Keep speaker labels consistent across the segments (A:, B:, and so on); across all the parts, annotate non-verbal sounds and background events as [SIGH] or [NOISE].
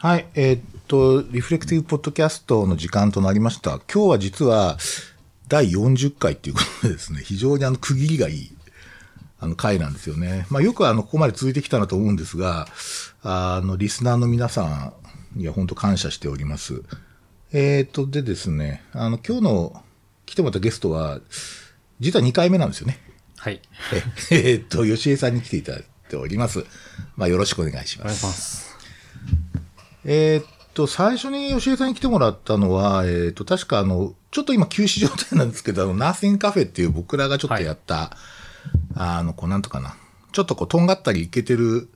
A: はい、えーっと、リフレクティブポッドキャストの時間となりました。今日は実は第40回っていうことでですね、非常にあの区切りがいい、あの回なんですよね。まあよくあの、ここまで続いてきたなと思うんですが、あの、リスナーの皆さんには本当感謝しております。えーっと、でですね、あの、今日の来てもらったゲストは、実は2回目なんですよね。
B: はい。
A: ええーっと、吉江さんに来ていただいております。まあよろしくお願いします
B: お願いし。ます。
A: えーっと、最初に吉江さんに来てもらったのは、えーっと、確かあの、ちょっと今休止状態なんですけど、あの、ナーシングカフェっていう僕らがちょっとやった、あの、こう、なんとかな。ちょっとこう、とんがったりいけてる、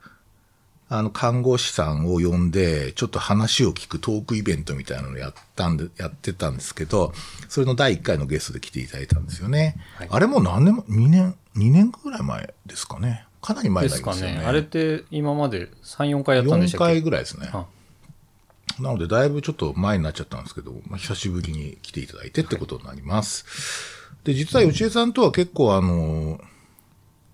A: あの、看護師さんを呼んで、ちょっと話を聞くトークイベントみたいなのをやったんで、やってたんですけど、それの第1回のゲストで来ていただいたんですよね。
B: はい
A: あれもう何年も、2年、2年ぐらい前ですかね。かなり前
B: ですか
A: りますよね。
B: ね。あれって今まで3、4回やったんでし
A: 4
B: たっけ？
A: 回ぐらいですね。
B: あ
A: なので、だいぶちょっと前になっちゃったんですけど、まあ、久しぶりに来ていただいてってことになります。で、実は吉江さんとは結構あの、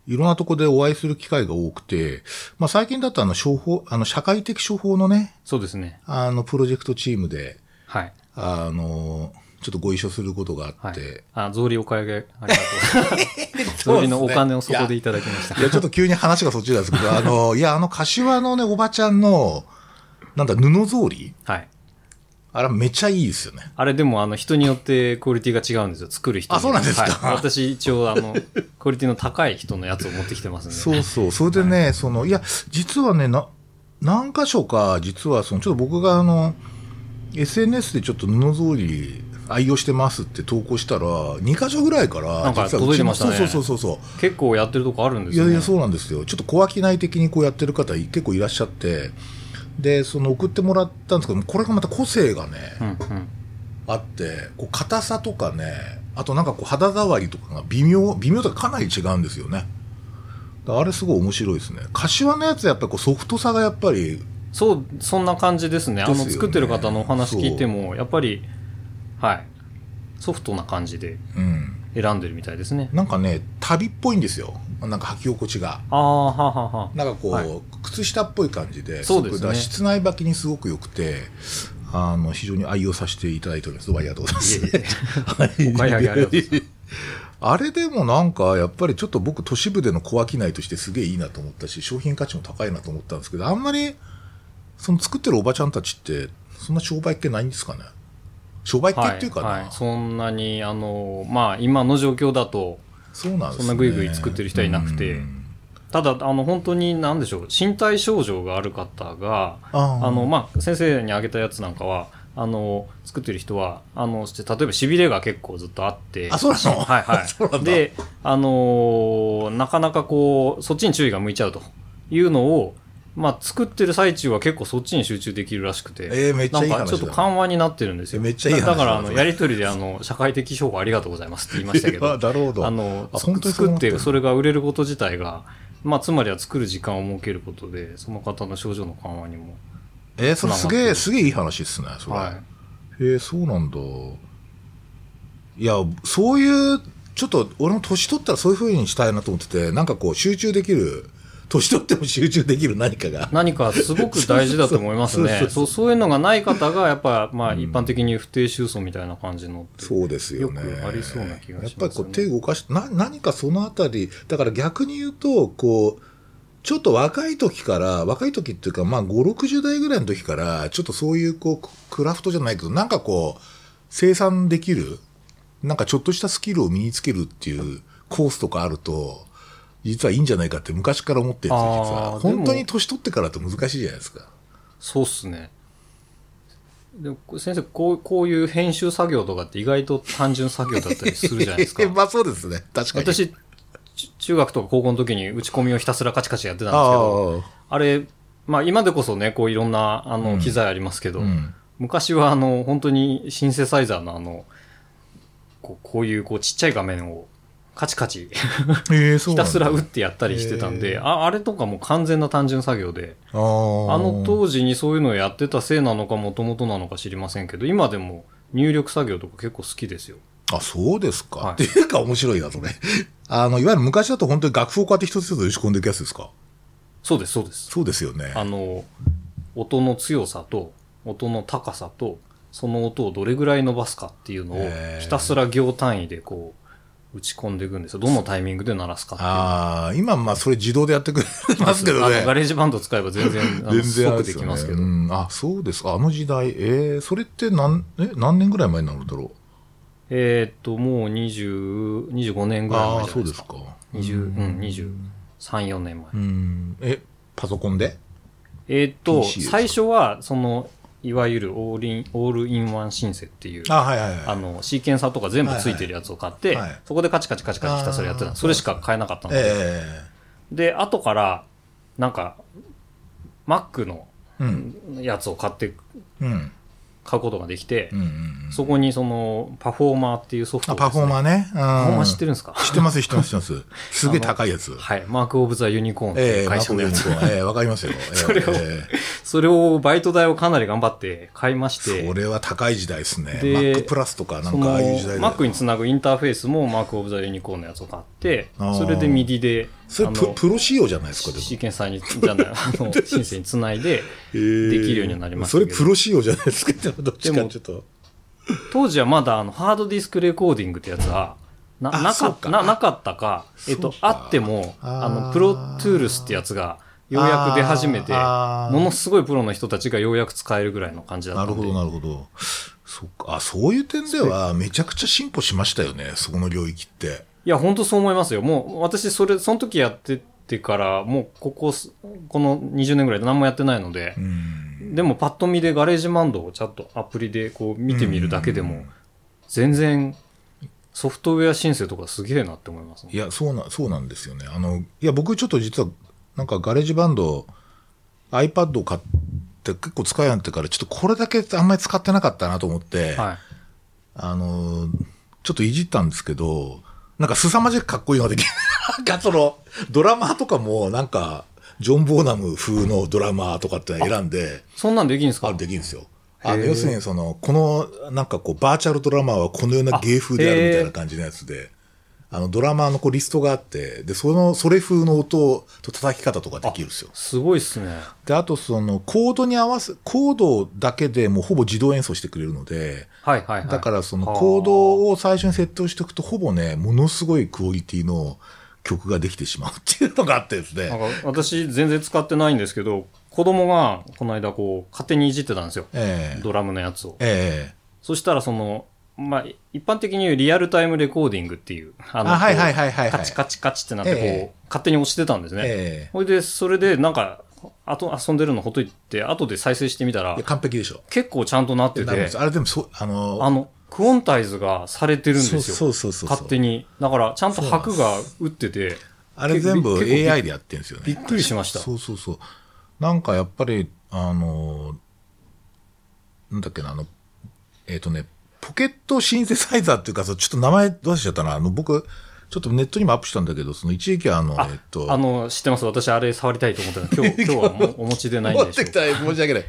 A: いろんなとこでお会いする機会が多くて、まあ、最近だとあの、処方、あの、社会的処方のね、
B: そうですね。
A: あの、プロジェクトチームで、
B: はい。
A: あの、ちょっとご一緒することがあ
B: はい
A: って、。
B: あ、草履お買い上げ、ありがとう。[LAUGHS] 草履のお金をそこでいただきました。
A: いや、ちょっと急に話がそっちなんですけど、あの、いや、あの、柏のね、おばちゃんの、なんだ、布草履
B: はい。
A: あれめっちゃいいですよね。
B: あれでもあの人によってクオリティが違うんですよ。作る人に
A: あそうなんですか？
B: はい私一応あの、[LAUGHS] クオリティの高い人のやつを持ってきてますんで。
A: そうそう。それでね、その、いや、実はね、な、何箇所か、実はその、ちょっと僕があの、SNS でちょっと布草履愛用してますって投稿したら、2箇所ぐらいから、
B: なんか届いてましたね
A: そうそうそうそう。
B: 結構やってるとこあるんですよね。
A: いやいや、そうなんですよ。ちょっと小商い的にこうやってる方結構いらっしゃって、で、その送ってもらったんですけど、これがまた個性がね、
B: うんうん。
A: あって、こう硬さとかね、あとなんかこう肌触りとかが微妙、微妙とかかなり違うんですよね。あれすごい面白いですね。柏のやつやっぱりこうソフトさがやっぱり、
B: そう、そんな感じですね。あの、作ってる方のお話聞いても、やっぱり、はい。ソフトな感じで
A: うん。
B: 選んでるみたいですね。
A: なんかね、旅っぽいんですよ。なんか履き心地が。
B: ああ、はあはあはあ。
A: なんかこう、
B: はい
A: 靴下っぽい感じで、
B: そうですね
A: 室内履きにすごく良くて、あの、非常に愛用させていただいております。ありがとうございます。[LAUGHS]
B: あ
A: れでもなんか、やっぱりちょっと僕、都市部での小商いとしてすげえいいなと思ったし、商品価値も高いなと思ったんですけど、あんまり、その作ってるおばちゃんたちって、そんな商売系ないんですかね？商売系っていうかな、
B: はいはい、そんなに、あの、まあ、今の状況だと、
A: そうなんね。
B: そんなグイグイ作ってる人はいなくて。
A: うん。
B: ただ、あの、本当に、なんでしょう、身体症状がある方が、
A: あ
B: の、まあ、先生に挙げたやつなんかは、あの、作ってる人は、あの、例えば痺れが結構ずっとあって、
A: あそうなの？
B: はいはい。[LAUGHS]
A: だ。
B: で、あのーなかなかこう、そっちに注意が向いちゃうというのを、まあ、作ってる最中は結構そっちに集中できるらしくて、
A: えーめっちゃいい
B: なんかちょっと緩和になってるんですよ。
A: めっちゃいい話だ
B: だだから、あの、やりとりで、あの、社会的証拠ありがとうございますって言いましたけ [LAUGHS]
A: あ
B: ど、
A: なるほど。
B: あの、作ってそれが売れること自体が、まあ、つまりは作る時間を設けることで、その方の症状の緩和にも。
A: えーそれすげえ、すげえいい話ですね、それ。
B: はい。
A: へえ、そうなんだ。いや、そういう、ちょっと俺も年取ったらそういう風にしたいなと思ってて、なんかこう集中できる、年取っても集中できる何かが。
B: 何かすごく大事だと思いますね。
A: そう
B: そう、いうのがない方が、やっぱ、まあ、一般的に不定収束みたいな感じの。
A: そうですよね。
B: ありそうな気がしますよね
A: やっぱりこう手動かし、な、何かそのあたり、だから逆に言うと、こう、ちょっと若い時から、若い時っていうか、まあ5、60代ぐらいの時から、ちょっとそういうこう、クラフトじゃないけど、なんかこう、生産できる、なんかちょっとしたスキルを身につけるっていうコースとかあると、実はいいんじゃないかって昔から思ってるんですよ、実
B: あ
A: は。本当に年取ってからって難しいじゃないですか。
B: そうっすね。でも先生こう、こういう編集作業とかって意外と単純作業だったりするじゃないですか。[LAUGHS]
A: まあそうですね。確かに。
B: 私、ち中学とか高校の時に打ち込みをひたすらカチカチやってたんですけど、
A: あ
B: あれ、まあ今でこそね、こういろんな、あの、
A: うん
B: 機材ありますけど、
A: あ、うん。
B: 昔はあの、本当にシンセサイザーのあの、こうこういうこうちっちゃい画面をカチカチ
A: ええそうなんだ
B: ひたすら打ってやったりしてたん
A: へ
B: で、ああれとかも完全な単純作業で、
A: あ
B: の当時にそういうのをやってたせいなのかもともとなのか知りませんけど、今でも入力作業とか結構好きですよ。
A: あ、そうですか。
B: はい
A: っていうか面白いな、それ。[LAUGHS] あの、いわゆる昔だと本当に楽譜をこうやって一つ一つ打ち込んでいくやつですか？
B: そうです、そうです。
A: そうですよね。
B: あの、音の強さと、音の高さと、その音をどれぐらい伸ばすかっていうのをひたすら行単位でこう、打ち込んでいくんですよ。どのタイミングで鳴らすかっていう。
A: ああ、今、まあ、それ自動でやってくれますけどね。
B: ガレージバンド使えば全然、あの [LAUGHS]
A: 全然
B: 即できますけど。
A: うん、あ、そうですか。あの時代。えー、それって何、え、何年ぐらい前になるんだろ
B: えーっと、もう20、25年
A: う。
B: ぐらい
A: ああ、
B: 前じゃないですか。
A: そうですか。
B: 20、うん、23、4年前。
A: うん。え、パソコンで？
B: えーっと、最初は、その、いわゆるオールイン、オールインワンシンセっていう、
A: あはいはいはい。
B: あの、シーケンサーとか全部ついてるやつを買って、
A: はいはいはい
B: そこでカチカチカチカチひたすらやってたそれしか買えなかったので。
A: え
B: で、後から、なんか、Mac の。やつを買って、
A: うん。
B: 買うことができて、
A: うんうんうん。
B: そこにその、パフォーマーっていうソフト
A: あ、
B: をね、
A: パフォーマーね。うん。
B: パフォーマー知ってるんですか？
A: 知ってます、知ってます、知ってます。[LAUGHS] すげえ高いやつ。
B: はい。マーク・オブ・ザ・ユニコーンって
A: ええ
B: いう会社のやつ。
A: マーええわかりますよ。[LAUGHS] ええ
B: それを
A: え
B: それをバイト代をかなり頑張って買いまし
A: え
B: て、
A: それは高い時代ですね。
B: で
A: Mac プラスとか、なんかああいう時代だよ
B: Mac につなぐインターフェースもマーク・オブ・ザ・ユニコーンのやつを買ってそれで MIDI で、
A: それププロ仕様じゃないですか、でも。
B: シーケンサーに、じゃない、[LAUGHS] あの、シンセにつないで、
A: ええ
B: できるようになりましたけど
A: それプロ仕様じゃないですか、でもどっちかちょっと。
B: 当時はまだあの、ハードディスクレコーディングってやつは、な、
A: あ
B: なかな、なかったか、えっと、あっても、
A: あ
B: の、プロトゥールスってやつが、ようやく出始めて、ものすごいプロの人たちがようやく使えるぐらいの感じだったで。
A: なんるほど、なるほど。そっか。あ、そういう点では、めちゃくちゃ進歩しましたよね、そこの領域って。
B: いや、本当そう思いますよ。もう、私、それ、その時やっててから、もう、ここす、この20年ぐらいで何もやってないので
A: う、ん。
B: でも、パッと見でガレージマンドをちゃんとアプリでこう見てみるだけでも、全然、ソフトウェアシンセとかすげえなって思いますね
A: いや、そうな、そうなんですよね。あの、いや、僕ちょっと実は、なんかガレージバンド、iPad を買って結構使いやんってから、ちょっとこれだけあんまり使ってなかったなと思って、
B: はい。
A: あの、ちょっといじったんですけど、なんか凄まじくかっこいいのができる。なんかその、ドラマーとかも、なんか、ジョン・ボーナム風のドラマーとかって選んで、
B: そんなんできるんですか？
A: あできるんですよ。あの要するに、その、この、なんかこう、バーチャルドラマーはこのような芸風であるみたいな感じのやつで、あの、ドラマーのこうリストがあって、で、その、それ風の音と叩き方とかできるんですよ。
B: すごいっすね。
A: で、あとその、コードに合わせ、コードだけでもうほぼ自動演奏してくれるので、
B: はいはいはい。
A: だからその
B: はあ
A: コードを最初に設定しておくと、ほぼね、ものすごいクオリティの曲ができてしまうっていうのがあってですね。
B: なんか私全然使ってないんですけど、子供がこの間こう勝手にいじってたんですよ。
A: ええ
B: ドラムのやつを。
A: ええ
B: そしたらその、まあ、一般的に言うリアルタイムレコーディングっていう、あ
A: あはいはいはいはいはい
B: カチカチカチってなってこう、
A: ええ
B: 勝手に押してたんですね。
A: ええ
B: ほいで、それでなんか、あと遊んでるのほっといて、後で再生してみたら
A: 完璧でしょ。
B: 結構ちゃんとなってて
A: あれでもそう、あの、
B: あの、クオンタイズがされてるんですよ。
A: そうそうそう
B: 勝手に。だから、ちゃんと拍が打ってて、
A: あれ全部 AI でやってるんですよね。
B: びっくりしました。
A: そうそうそう。なんかやっぱり、あの、なんだっけな、あの、えっ、とね、ポケットシンセサイザーっていうか、ちょっと名前どうしちゃったな。あの、僕、ちょっとネットにもアップしたんだけど、その一時期あの、
B: あ
A: えっ、と、
B: あの、知ってます？私、あれ触りたいと思ってた今日、[LAUGHS] 今日はもお持ちでないん
A: 持
B: でしょう
A: ってきたら申し訳ない。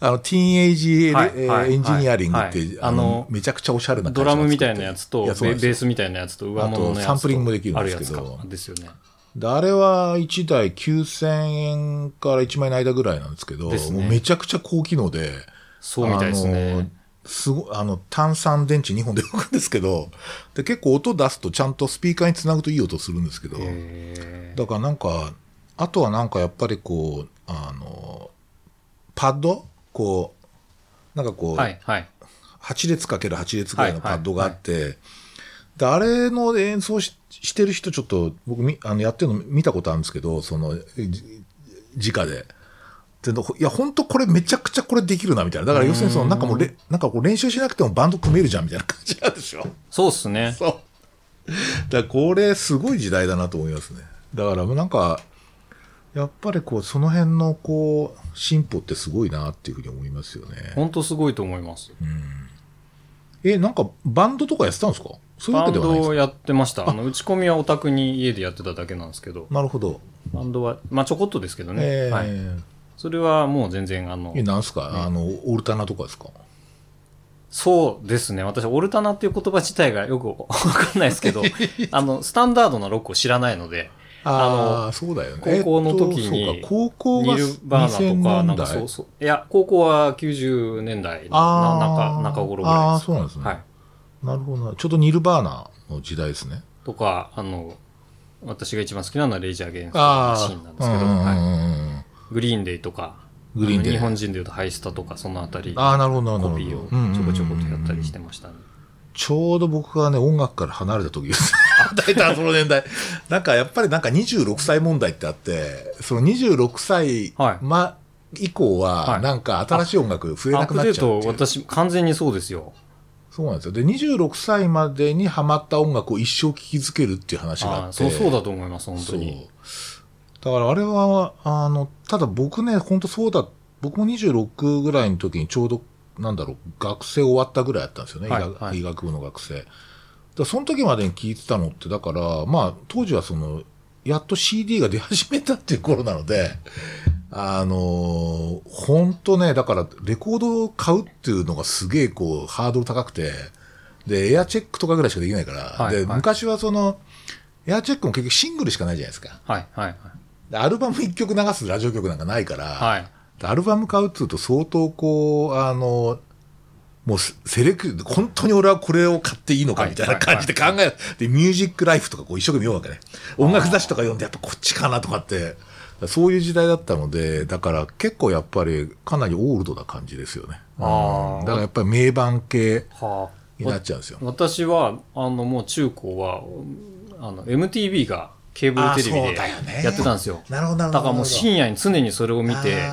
A: あの、ティーンエイジエ,、エンジニアリングって、
B: はい
A: あのめちゃくちゃおしゃれな
B: ドラムみたいなやつと、ベースみたいなやつと、上物の
A: サンプリングもできるんですけど
B: あるやつか。ですよね。
A: であれは1台9000円から1万円の間ぐらいなんですけど、もうめちゃくちゃ高機能で、
B: そうみたいですね。
A: すごあの、炭酸電池2本で動くんですけど、で、結構音出すとちゃんとスピーカーにつなぐといい音するんですけど、
B: へ
A: だからなんか、あとはなんかやっぱりこう、あの、パッド？こう、なんかこう、
B: ーはい、はい。
A: 8列かける8列ぐらいのパッドがあって、で、あれの演奏ししてる人ちょっと僕みあのやってるの見たことあるんですけど、その、じ直で。でのいや、本当これめちゃくちゃこれできるな、みたいな。だから要するにその、なんかもうれ、なんかこう練習しなくてもバンド組めるじゃん、みたいな感じなんでしょ。
B: そうっすね。
A: そう。[LAUGHS] だこれすごい時代だなと思いますね。だからなんか、やっぱりこう、その辺のこう、進歩ってすごいなっていうふうに思いますよね。
B: ほんとすごいと思います。
A: え、なんかバンドとかやってたんですか？そういうわ
B: バン
A: けではないですか？
B: ドをやってました。あの、打ち込みはオタクに家でやってただけなんですけど、
A: なるほど。
B: バンドは、まあちょこっとですけどね。
A: えー
B: はい。それはもう全然、あの
A: え、、なんすか、あの、オルタナとかですか？
B: そうですね。私、オルタナっていう言葉自体がよく [LAUGHS] わかんないですけど、[LAUGHS] あの、スタンダードなロックを知らないので、
A: ああ、そうだよね。
B: 高校の時に
A: えっと高校が
B: ニルバーナとか、なんか
A: 2000
B: そうそう。いや、高校は90年代の中、中頃ぐらいです。
A: あーそうなんですね
B: はい。
A: なるほどな。ちょうどニルバーナの時代ですね。
B: とか、あの、私が一番好きなのはレイジャー・ゲンストのシーンなんですけど、はい
A: うん
B: グリーンデイとか、
A: グリーンデイ
B: 日本人でいうとハイスタとか、そのあたり、
A: ああ、なるほど、なるほど。
B: コピーをちょこちょことやったりしてましたね。
A: ちょうど僕がね、音楽から離れた時です。[LAUGHS] 大体その年代。なんかやっぱりなんか26歳問題ってあって、その26歳、
B: はい
A: ま、以降
B: は
A: は、
B: い
A: なんか新しい音楽増えなくなっちゃうっていう。
B: 私、完全にそうですよ。
A: そうなんですよ。で、26歳までにハマった音楽を一生聴き続けるっていう話があって。
B: あそうそうだと思います、本当に。。
A: だからあれは、あの、ただ僕ね、本当そうだ、僕も26ぐらいの時にちょうど、なんだろう、学生終わったぐらいだったんですよね、医学
B: はいはい
A: 医学部の学生。だその時までに聞いてたのって、だから、まあ、当時はその、やっと CD が出始めたっていう頃なので、あの本当ね、だから、レコードを買うっていうのがすげえこう、ハードル高くて、で、エアチェックとかぐらいしかできないから、で、
B: はいはい
A: 昔はその、エアチェックも結局シングルしかないじゃないですか。
B: はい、はい、
A: でアルバム1曲流すラジオ曲なんかないから、
B: はい。
A: アルバム買うっつうと相当こう、あの、もうセセレクト、本当に俺はこれを買っていいのか
B: はい
A: みたいな感じで考える。で、ミュージックライフとかこう一生懸命読むわけね。音楽雑誌とか読んでやっぱこっちかなとかって、そういう時代だったので、だから結構やっぱりかなりオールドな感じですよね。
B: あ
A: だからやっぱり名盤系
B: は
A: になっちゃうんですよ。
B: 私は、あの、もう中高は、あの、MTV がケーブルテレビでやってたんですよ。だからもう深夜に常にそれを見て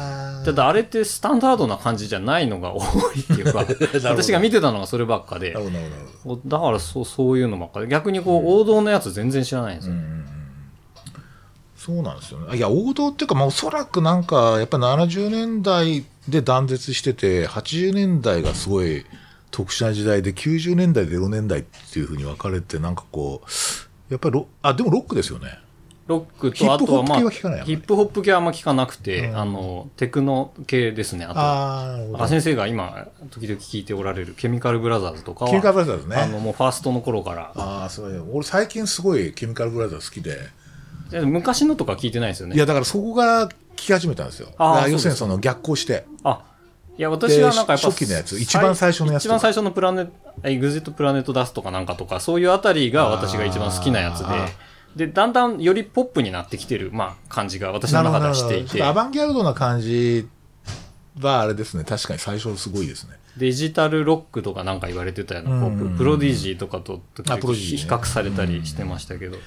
B: ただあれってスタンダードな感じじゃないのが多いっていうか、[LAUGHS] 私が見てたのがそればっかで。だからそうそういうのばっかで、逆にこう王道のやつ全然知らないんですよ。
A: そうなんですよね。いや、王道っていうか、まあ、おそらくなんか、やっぱり70年代で断絶してて、80年代がすごい特殊な時代で、90年代、0年代っていうふうに分かれて、なんかこう、やっぱりロ、あ、でもロックですよね。
B: ロックと、あとはまあ、
A: ヒップホップ系は聞かない
B: ヒップホップ系はあんま聞かなくて、
A: うん
B: あの、テクノ系ですね。あと、
A: あ
B: 先生が今、時々聞いておられるケミカルブラザーズとかは、
A: ケミカルブラザーズね。
B: あの、もうファーストの頃から、
A: ああ、そうよ。俺最近すごいケミカルブラザーズ好きで。
B: で昔のとか聞いてないですよね。
A: いや、だからそこから聞き始めたんですよ。要
B: す
A: るにその逆行して。
B: あ、いや、私はなんかやっぱ、
A: 初期のやつ。一番最初のやつ
B: 一番最初のプラネエグジットプラネットダストかなんかとか、そういうあたりが私が一番好きなやつで、で、だんだんよりポップになってきてる、まあ、感じが私の中ではしていて。
A: ア、バンギャルドな感じはあれですね。確かに最初すごいですね。
B: デジタルロックとかなんか言われてたようなポップ、
A: うん
B: プロディジーとかと比較されたりしてましたけど、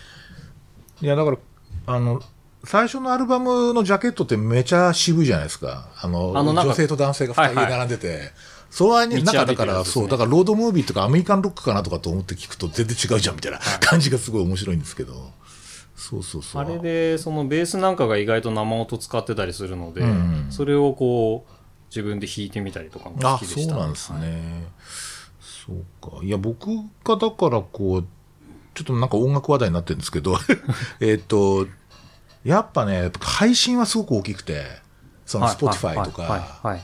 A: いや、だから、あの、最初のアルバムのジャケットってめちゃ渋いじゃないですか。あの、
B: あの
A: 女性と男性が二人
B: はいはい
A: 並んでて。それはね、
B: 道
A: なんかだから、
B: ね
A: そう、だからロードムービーとかアメリカンロックかなとかと思って聞くと全然違うじゃんみたいな感じがすごい面白いんですけど。そうそうそう。
B: あれで、そのベースなんかが意外と生音使ってたりするので、
A: うん
B: それをこう、自分で弾いてみたりとかも好
A: あ、
B: きでした、
A: そうなんですね。そうか。いや、僕がだからこう、ちょっとなんか音楽話題になってるんですけど、[LAUGHS] えっと、やっぱね、配信はすごく大きくて、その
B: はい
A: Spotify と
B: はい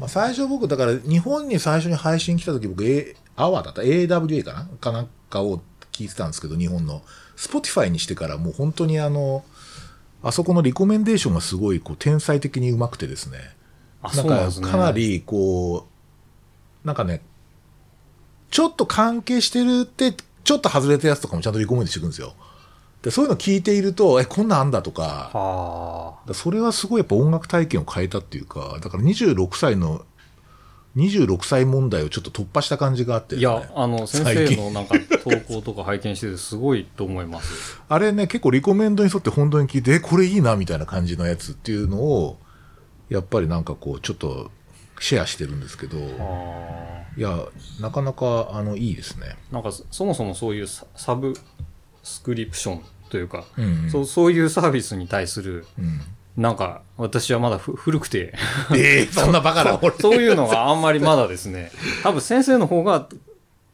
A: か、最初僕、だから日本に最初に配信来た時僕、A、アワーだった ?AWA かなかなんかを聞いてたんですけど、日本の。Spotify にしてからもう本当にあの、あそこのリコメンデーションがすごいこう天才的にうまくてですね。
B: あ、
A: なんか。かなりこう、なんかね、ちょっと関係してるって、ちょっと外れたやつとかもちゃんとリコメントしてくるんですよ。で、そういうの聞いていると、え、こんなんあんだとか、
B: は
A: だそれはすごいやっぱ音楽体験を変えたっていうか、だから26歳の、26歳問題をちょっと突破した感じがあって
B: あ。いや、あの、先生のなんか投稿とか拝見しててすごいと思います。[LAUGHS]
A: あれね、結構リコメンドに沿って本当に聞いて、え、これいいなみたいな感じのやつっていうのを、やっぱりなんかこう、ちょっとシェアしてるんですけど、
B: あ
A: いや、なかなか、あの、いいですね。
B: なんかそそもそもそういうササブスクリプションというか、
A: うんうん
B: そうそういうサービスに対する、
A: うん。
B: なんか私はまだふ古くて
A: ええそんなバカな、俺。
B: そういうのがあんまりまだですね、多分先生の方が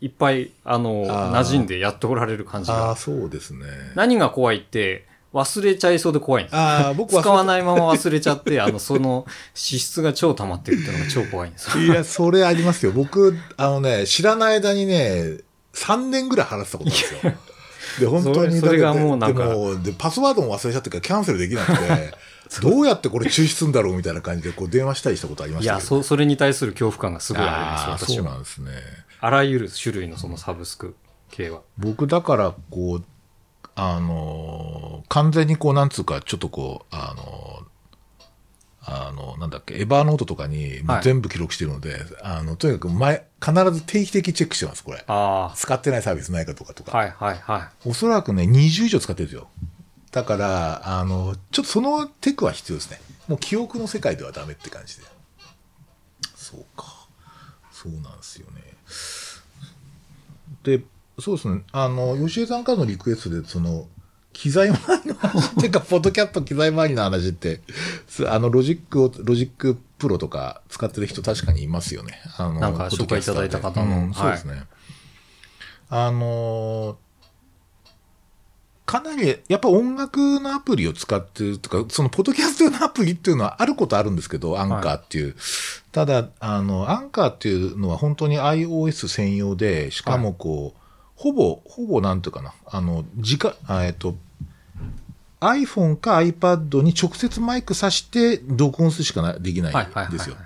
B: いっぱい、あの、馴染んでやっておられる感じ
A: ああ、
B: が。
A: そうですね。
B: 何が怖いって、忘れちゃいそうで怖いんですよ。
A: ああ、僕は
B: 使わないまま忘れちゃって、あの、その、脂質が超溜まってるっていうのが超怖いんですよ。
A: いや、それありますよ。僕、あのね、知らない間にね、3年ぐらい払ってたことあるんですよ。で、本当に、
B: それがもうなんか
A: でもで、パスワードも忘れちゃってからキャンセルできなくて、[LAUGHS] どうやってこれ中止するんだろうみたいな感じで、こう電話したりしたことありま
B: いや、
A: したけど。
B: そ、それに対する恐怖感がすごいあります、私
A: そう
B: は。
A: なんですね。
B: あらゆる種類のそのサブスク系は。
A: 僕だから、こう、あのー完全にこう、なんつうか、ちょっとこう、あのーあの、なんだっけ、エバーノートとかにもう
B: はい
A: 全部記録してるので、あの、とにかく前、必ず定期的にチェックしてます、これ。
B: あ
A: 使ってないサービスないかとかとか。
B: あ、はいはいはい。
A: おそらくね、20以上使ってるんですよ。だから、あの、ちょっとそのテクは必要ですね。もう記憶の世界ではダメって感じで。そうか。そうなんですよね。で、そうですね。あの、吉江さんからのリクエストで、その、機材周りの話っていうか、ポッドキャスト機材周りの話って、すあの、ロジックを、ロジックプロとか使ってる人確かにいますよね。あの、
B: なんか紹介いただいた方の
A: うんそうですね。あのーかなり、やっぱ音楽のアプリを使ってるとか、そのポッドキャスト用のアプリっていうのはあることあるんですけど、アンカーっていう。ただ、あの、アンカーっていうのは本当に iOS 専用で、しかもこう、ほぼ、ほぼなんていうかな、あの、時間、あえっと、iPhone か iPad に直接マイク挿して録音するしかなできないんですよ。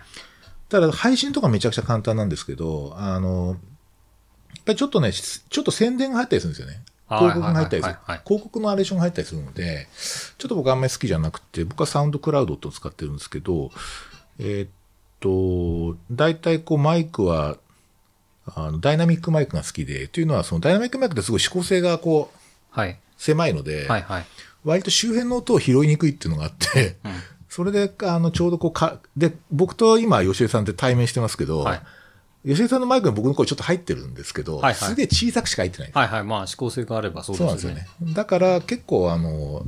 A: ただ、配信とかめちゃくちゃ簡単なんですけど、あの、やっぱりちょっとね、ちょっと宣伝が入ったりするんですよね。広告が入ったりする。広告のナレーションが入ったりするので、ちょっと僕あんまり好きじゃなくて、僕はサウンドクラウドってのを使ってるんですけど、えーっと、大体こうマイクは、あのダイナミックマイクが好きで、というのはそのダイナミックマイクってすごい指向性がこう、
B: はい。
A: 狭いので、
B: はいはい。
A: 割と周辺の音を拾いにくいっていうのがあって、それで、あの、ちょうどこうか、で、僕と今、吉江さんって対面してますけど、
B: はい
A: 吉江さんのマイクに僕の声ちょっと入ってるんですけど、
B: はいはい
A: すげえ小さくしか入ってない
B: はいはい。まあ、指向性があればそうでよ
A: そうなんですすよ
B: ね。
A: ね。だから結構、あの、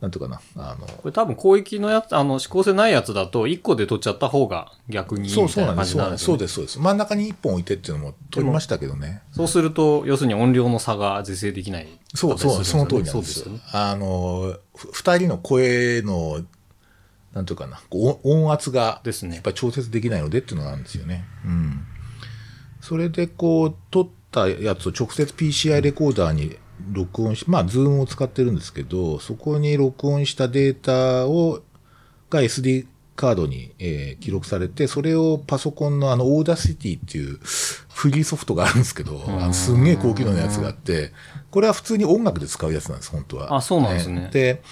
A: なんていうかな、あの、
B: これ多分広域のやつ、あの、指向性ないやつだと、1個で取っちゃった方が逆にいい
A: そう
B: みたいな感
A: そうなんです。そうそうです、そうです。真ん中に一本置いてっていうのも取りましたけどね。
B: そうすると、要するに音量の差が是正できない。
A: そうそう、その通りなん
B: そう
A: です
B: よね。
A: あの、ふ二人の声の、なんていうかな、音音圧が、
B: ですね
A: やっぱり調節できないのでっていうのがあるんですよね。うん。それで、こう、撮ったやつを直接 PCI レコーダーに録音し、まあ、 ZOOM を使ってるんですけど、そこに録音したデータを、が SD カードに、えー記録されて、それをパソコンのあの、 Audacity っていうフリーソフトがあるんですけど、あのすんげえ高機能なやつがあって、これは普通に音楽で使うやつなんです、本当は。
B: あそうなんですね
A: で、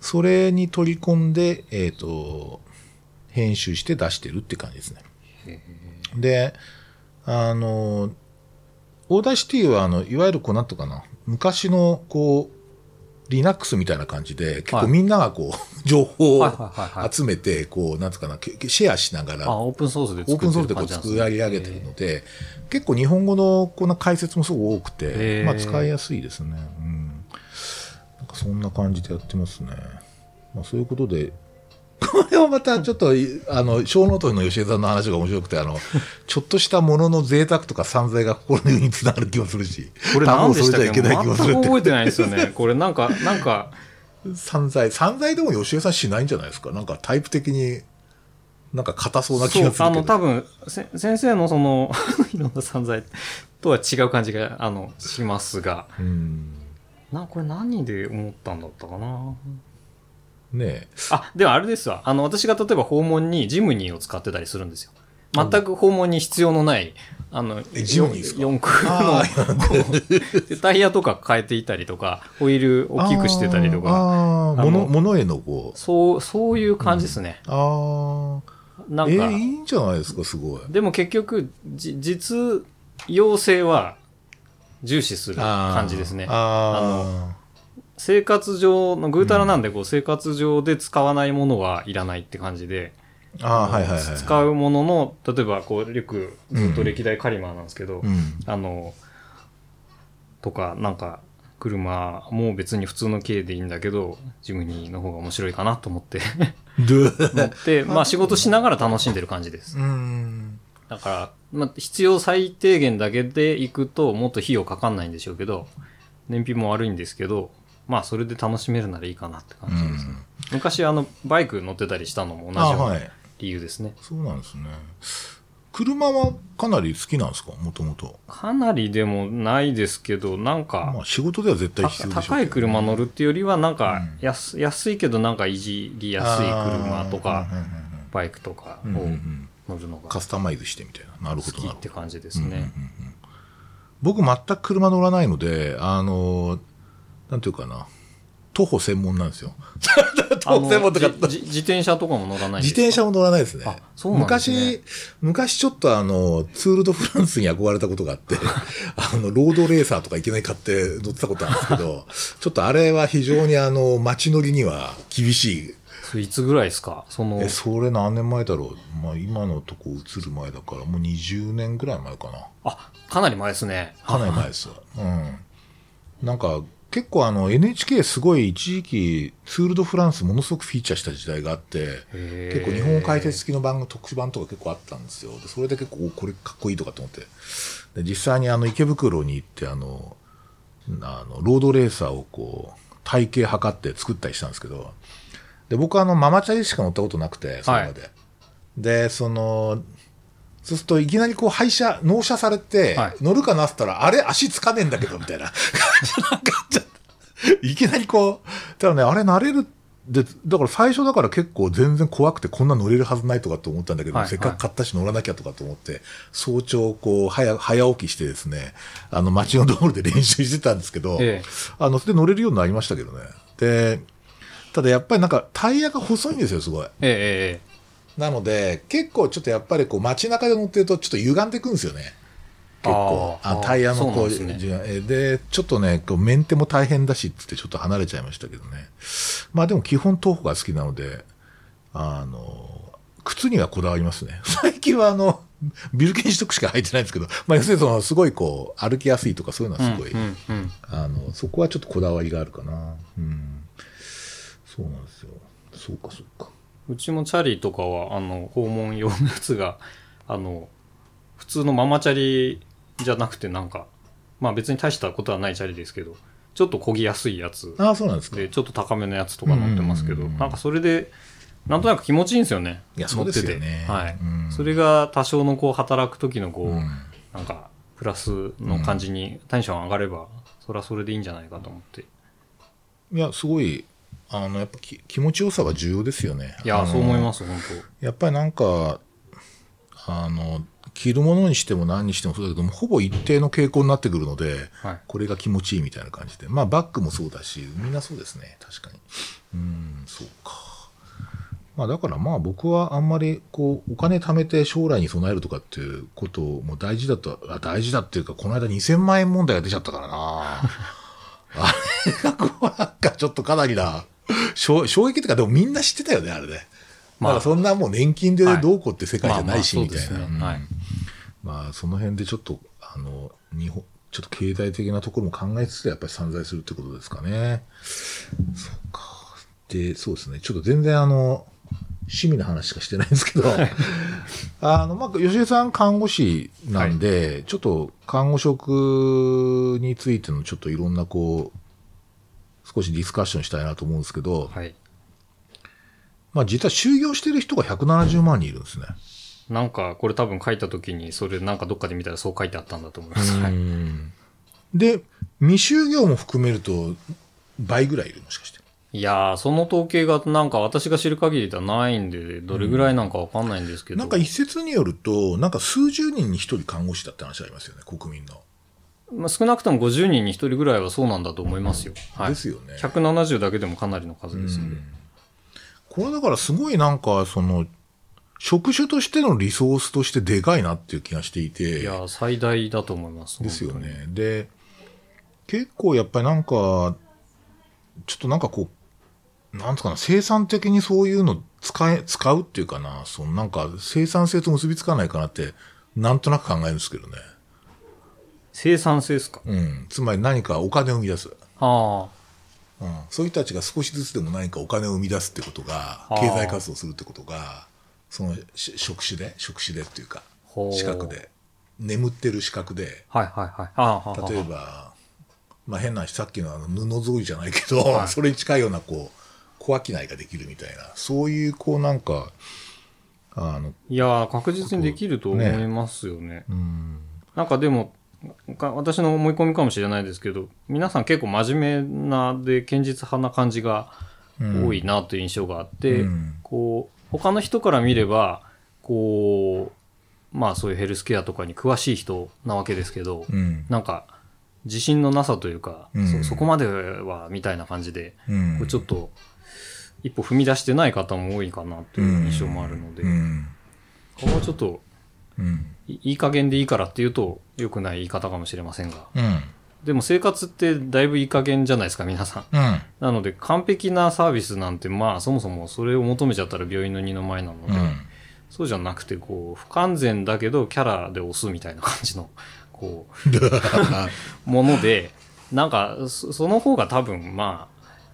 A: それに取り込んで、えっ、と、編集して出してるって感じですね。で、あの、 Audacity は、あの、いわゆるこう、なんとかな、昔の、こう、Linux みたいな感じで、結
B: はい
A: 構みんながこう、[LAUGHS] 情報を集めて、こう、なんとかな、けシェアしながら、
B: あ、オープンソースで
A: オープンソースでこう作り上げてるので、結構日本語のこんな解説もすごく多く
B: へ
A: て、
B: ー
A: まあ使いやすいですね。うん。なんかそんな感じでやってますね。まあそういうことで、これはまたちょっと、いあの、小ノートの吉江さんの話が面白くて、あの、[LAUGHS] ちょっとしたものの贅沢とか散財が心につながる気もするし、
B: これ何でしたっけ？
A: 多分それじゃいけない気もするって
B: 全く覚えてないですよね。これなんか、[LAUGHS] なんか、
A: 散財、散財でも吉江さんしないんじゃないですか？なんかタイプ的に、なんか硬そうな気がするけど。
B: 多分、せ先生のその、[LAUGHS] いろんな散財とは違う感じが、あの、しますが、
A: うん。
B: な、これ何で思ったんだったかな？
A: ねえ。
B: あ、でもあれですわ。あの、私が例えば訪問にジムニーを使ってたりするんですよ。全く訪問に必要のない、あの、
A: えジムニーですか？
B: 四駆のタイヤとか変えていたりとか、ホイール大きくしてたりとか、
A: もの、ものへのこう、
B: そう、そういう感じですね。
A: ああ、
B: なんか、
A: えー、いいんじゃないですか、すごい。
B: でも結局、じ実用性は重視する感じですね。
A: あ
B: 生活上の、ぐうたらなんで、こう、生活上で使わないものはいらないって感じで、
A: ーあー、はいはいはい。
B: 使うものの、例えば、こう、リュック、ずっと歴代カリマーなんですけど、
A: うん。
B: あの、とか、なんか、車も別に普通の軽でいいんだけど、ジムニーの方が面白いかなと思って、乗
A: で、
B: って、[LAUGHS] まあ仕事しながら楽しんでる感じです。
A: うん。
B: だから、まあ必要最低限だけで行くともっと費用かかんないんでしょうけど、燃費も悪いんですけど、まあそれで楽しめるならいいかなって感じですね。昔あの、バイク乗ってたりしたのも同じような。理由ですね。
A: そうなんですね。車はかなり好きなんですか？もともと。
B: かなりでもないですけど、なんか、
A: まあ仕事では絶対
B: た
A: 必要でしょ
B: 高い車乗るっていうよりは、なんか
A: うん
B: 安、安いけどなんかいじりやすい車とかバイクとかを
A: うんうんうん
B: 乗るのが
A: カスタマイズしてみたいな。なるほどなるほど
B: 好きって。感じですね。
A: 僕全く車乗らないので、あの、なんていうかな。徒歩専門なんですよ。[LAUGHS] 徒歩専門とか
B: 自転車とかも乗らない
A: 自転車も乗らないですね。
B: あそうなんですね
A: 昔、昔ちょっとあの、ツールドフランスに憧れたことがあって、[LAUGHS] あの、ロードレーサーとかいきなり買って乗ってたことあるんですけど、[LAUGHS] ちょっとあれは非常にあの、街乗りには厳しい。
B: いつぐらいですか？その
A: え、、それ何年前だろう？まあ今のとこ移る前だから、もう20年ぐらい前かな。
B: あ、かなり前ですね。
A: かなり前です。うん。なんか、結構あの NHK すごい一時期ツールドフランスものすごくフィーチャーした時代があって、結構日本語解説付きの番組、特殊版とか結構あったんですよ。でそれで結構、おこれかっこいいとかと思って。で実際にあの池袋に行ってあの、あの、ロードレーサーをこう、体型測って作ったりしたんですけど、で、僕はあの、ママチャリしか乗ったことなくて、それまで。で、その、そうするといきなりこう廃車、納車されて、
B: はい。
A: 乗るかなっったら、あれ足つかねえんだけど、みたいな。[LAUGHS] 感じなんかちょっといきなりこう、ただね、あれ慣れるで、だから最初だから結構全然怖くてこんな乗れるはずないとかと思ったんだけど、
B: はい
A: せっかく買ったし乗らなきゃとかと思って、早朝こう、早、早起きしてですね、あの街の道路で練習してたんですけど、
B: ええ。
A: あの、それで乗れるようになりましたけどね。で、ただやっぱりなんかタイヤが細いんですよ、すごい。
B: ええええ
A: なので、結構ちょっとやっぱりこう街中で乗ってるとちょっと歪んでくんですよね。結構。
B: あ
A: タイヤのこう、
B: ですね
A: ちょっとね、こうメンテも大変だしってってちょっと離れちゃいましたけどね。まあでも基本徒歩が好きなので、あの、靴にはこだわりますね。[LAUGHS] 最近はあの、ビルケンシュトクしか履いてないんですけど、まあ要するにその、すごいこう、歩きやすいとかそういうのはすごい、
B: うんうんうん
A: あの、そこはちょっとこだわりがあるかな。うん。そうなんですよ。そうか、そうか。
B: うちもチャリとかは、あの、訪問用のやつが、あの、普通のママチャリじゃなくてなんか、まあ別に大したことはないチャリですけど、ちょっと漕ぎやすいやつ
A: ああ、そうなんですか。
B: で、ちょっと高めのやつとか乗ってますけど、なんかそれで、なんとなく気持ちいいんですよね。
A: いやそうですよね
B: 乗っててはい。
A: うん
B: それが多少のこう働く時のこう、
A: うん
B: なんか、プラスの感じにテンション上がれば、それはそれでいいんじゃないかと思って。
A: いや、すごい、あの、やっぱき気持ちよさは重要ですよね。。
B: いや、そう思いますす、本
A: やっぱりなんか、あの、着るものにしても何にしてもそうだけども、ほぼ一定の傾向になってくるので、
B: 当。はい。
A: これが気持ちいいみたいな感じで。まあ、バッグもそうだし、みんなそうですね。確かに。うん、そうか。まあ、だからまあ僕はあんまりこう、お金貯めて将来に備えるとかっていうことも大事だと、あ大事だっていうか、この間2000万円問題が出ちゃったからな。[LAUGHS] あれがこう、なんかちょっとかなりな、衝衝撃っていうか、でもみんな知ってたよね、あれね。ま
B: まあ
A: あ、そんなもう年金で
B: はい
A: どうこうって世界じゃないし、みたいな。まあ、その辺でちょっと、あの、日本、ちょっと経済的なところも考えつつ、やっぱり散財するってことですかね。そうか。で、そうですね。ちょっと全然あの、趣味の話しかしてないんですけど、あの、まあ、吉江さん看護師なんで、ちょっと看護職についてのちょっといろんなこう、少しディスカッションしたいなと思うんですけど、
B: はい。
A: まあ実は就業してる人が170万人いるんですね。
B: なんか、これ多分書いた時に、それなんかどっかで見たらそう書いてあったんだと思います。はい。
A: で、未就業も含めると倍ぐらいいるもしかして。
B: いやー、その統計がなんか私が知る限りではないんで、どれぐらいなんかわかんないんですけど。
A: なんか一説によると、なんか数十人に一人看護師だって話ありますよね、国民の。
B: まあ、少なくとも50人に1人ぐらいはそうなんだと思いますよ。はい。
A: ですよね。
B: 170だけでもかなりの数ですので。
A: これだからすごいなんか、その、職種としてのリソースとしてでかいなっていう気がしていて。
B: いやー、最大だと思います。
A: ですよ。ね。で、結構やっぱりなんか、ちょっとなんかこう、なんつうかな、生産的にそういうの使え、使うっていうかな、そのなんか生産性と結びつかないかなって、なんとなく考えるんですけどね。
B: 生産性ですか？
A: うん。つまり何かお金を生み出す。
B: あ
A: うん。そういう人たちが少しずつでも何かお金を生み出すってことが、
B: あー
A: 経済活動するってことが、そのし職種で、職種でっていうか資格で、眠ってる資格で、
B: あ。はいはいはい。ああ、はあはあ
A: 例えば、まあ変な話さっきのあの布ぞいじゃないけど、
B: はい [LAUGHS]
A: それに近いようなこう、小商いができるみたいな、そういうこうなんか、あの、
B: いやー、確実にできると思いますよね。
A: うん。
B: なんかでも、か私の思い込みかもしれないですけど、皆さん結構真面目なで、堅実派な感じが多いなという印象があって、
A: うん
B: こう、他の人から見れば、こう、まあそういうヘルスケアとかに詳しい人なわけですけど、
A: うん。
B: なんか、自信のなさというか、
A: うん
B: そそこまでは、みたいな感じで、
A: うん
B: ちょっと、一歩踏み出してない方も多いかなという印象もあるので、
A: うん。
B: ここはちょっと、
A: うん。
B: いいい加減でいいからっていうと、良くない言い方かもしれませんが。
A: うん。
B: でも生活ってだいぶいい加減じゃないですか、皆さん。
A: うん。
B: なので、完璧なサービスなんて、まあ、そもそもそれを求めちゃったら病院の二の前なので、
A: うん。
B: そうじゃなくて、こう、不完全だけど、キャラで押すみたいな感じの、[LAUGHS] こう、もので、なんか、そその方が多分、ま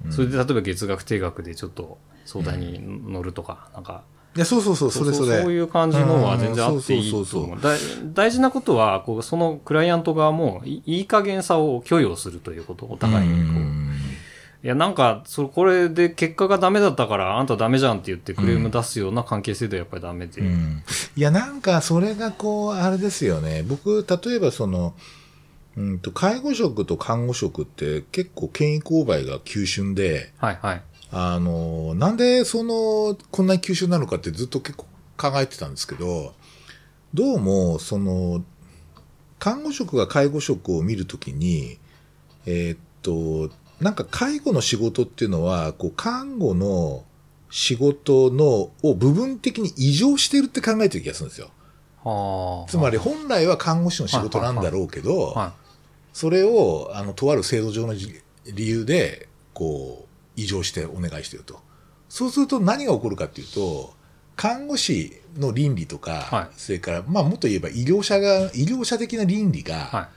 B: あ、それで例えば月額定額でちょっと相談に乗るとか、なんか、
A: いや、そうそうそう、それそれ。
B: そういう感じのは全然あっていいと
A: うんそうそう
B: 思う。だ大事なことは、こう、そのクライアント側もいいい加減さを許容するということ、お互いにこう。いや、なんか、そこれで結果がダメだったから、あんたダメじゃんって言ってクレーム出すような関係性ではやっぱりダメで。
A: うんいや、なんか、それがこう、あれですよね。僕、例えばその、うんと、介護職と看護職って結構権威勾配が急峻で、
B: はいはい。
A: あの、なんでその、こんなに急峻なのかってずっと結構考えてたんですけど、どうも、その、看護職が介護職を見るときに、えーっと、なんか介護の仕事っていうのは、こう、看護の仕事の、を部分的に異常してるって考えてる気がするんですよ。
B: はあ。
A: つまり本来は看護師の仕事なんだろうけど、
B: は
A: それを、あの、とある制度上のじ理由で、こう、異常してお願いしてると。そうすると何が起こるかっていうと、看護師の倫理とか、
B: はい
A: それから、まあ、もっと言えば医療者が、医療者的な倫理が、
B: い。はい。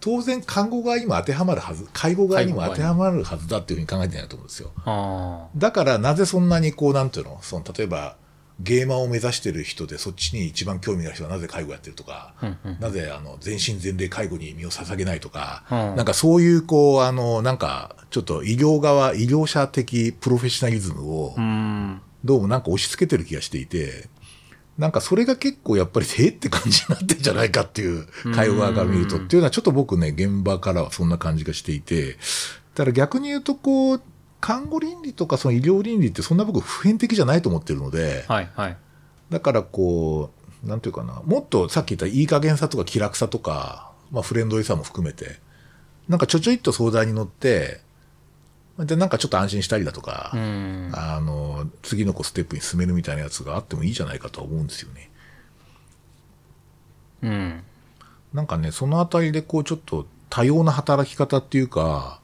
A: 当然看護側にも当てはまるはず、介護側にも当てはまるはずだっていうふうに考えてないと思うんですよ。
B: あ
A: だからなぜそんなにこう、なんていうの、その、例えば、ゲーマーを目指してる人で、そっちに一番興味がある人はなぜ介護やってるとか、
B: あ。うんうん。
A: なぜあの全身全霊介護に身を捧げないとか、
B: うん
A: なんかそういうこう、あの、なんかちょっと医療側、医療者的プロフェッショナリズムを
B: う、ん。
A: どうもなんか押し付けてる気がしていて、なんかそれが結構やっぱり、えって感じになってんじゃないかっていう、介護側から見ると。っていうのはちょっと僕ね、現場からはそんな感じがしていて、ただ逆に言うとこう、看護倫理とかその医療倫理ってそんな僕普遍的じゃないと思ってるので、
B: はいはい。
A: だからこう、なんていうかな、もっとさっき言ったいい加減さとか気楽さとか、まあフレンドリーさも含めて、なんかちょちょいっと相談に乗って、で、なんかちょっと安心したりだとか、
B: うん。
A: あの、次のこうステップに進めるみたいなやつがあってもいいじゃないかとは思うんですよね。
B: うん。
A: なんかね、そのあたりでこうちょっと多様な働き方っていうか、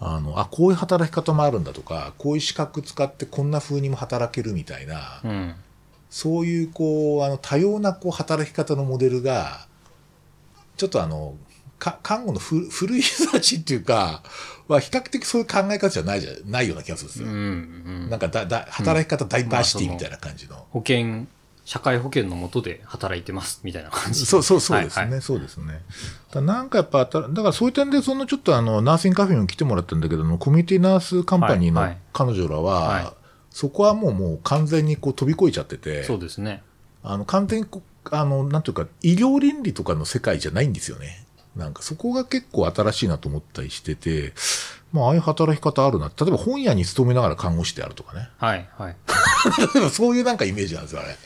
A: あの、あ、こういう働き方もあるんだとか、こういう資格使ってこんな風にも働けるみたいな、
B: うん。
A: そういうこう、あの、多様なこう働き方のモデルが、ちょっとあの、か看護のふ古い人たちっていうか、は比較的そういう考え方じゃないじゃないような気がするんです
B: う
A: よ。
B: ん。
A: なんかだだ働き方ダイバーシティ
B: まあ
A: みたいな感じの。
B: 保険、社会保険のもとで働いてます、みたいな感じ。
A: そうそうそうですね、
B: はいはい
A: そうですね。だなんかやっぱ、ただからそういう点で、そのちょっとあの、ナーシングカフェにも来てもらったんだけども、コミュニティナースカンパニーの
B: はいはい
A: 彼女らは、
B: はい
A: そこはもうもう完全にこう飛び越えちゃってて、
B: そうですね。
A: あの、完全にこあの、なんていうか、医療倫理とかの世界じゃないんですよね。なんかそこが結構新しいなと思ったりしてて、まあ、ああいう働き方あるな。例えば本屋に勤めながら看護師であるとかね。
B: はいはい。[LAUGHS]
A: そういうなんかイメージなんですよ、あれ。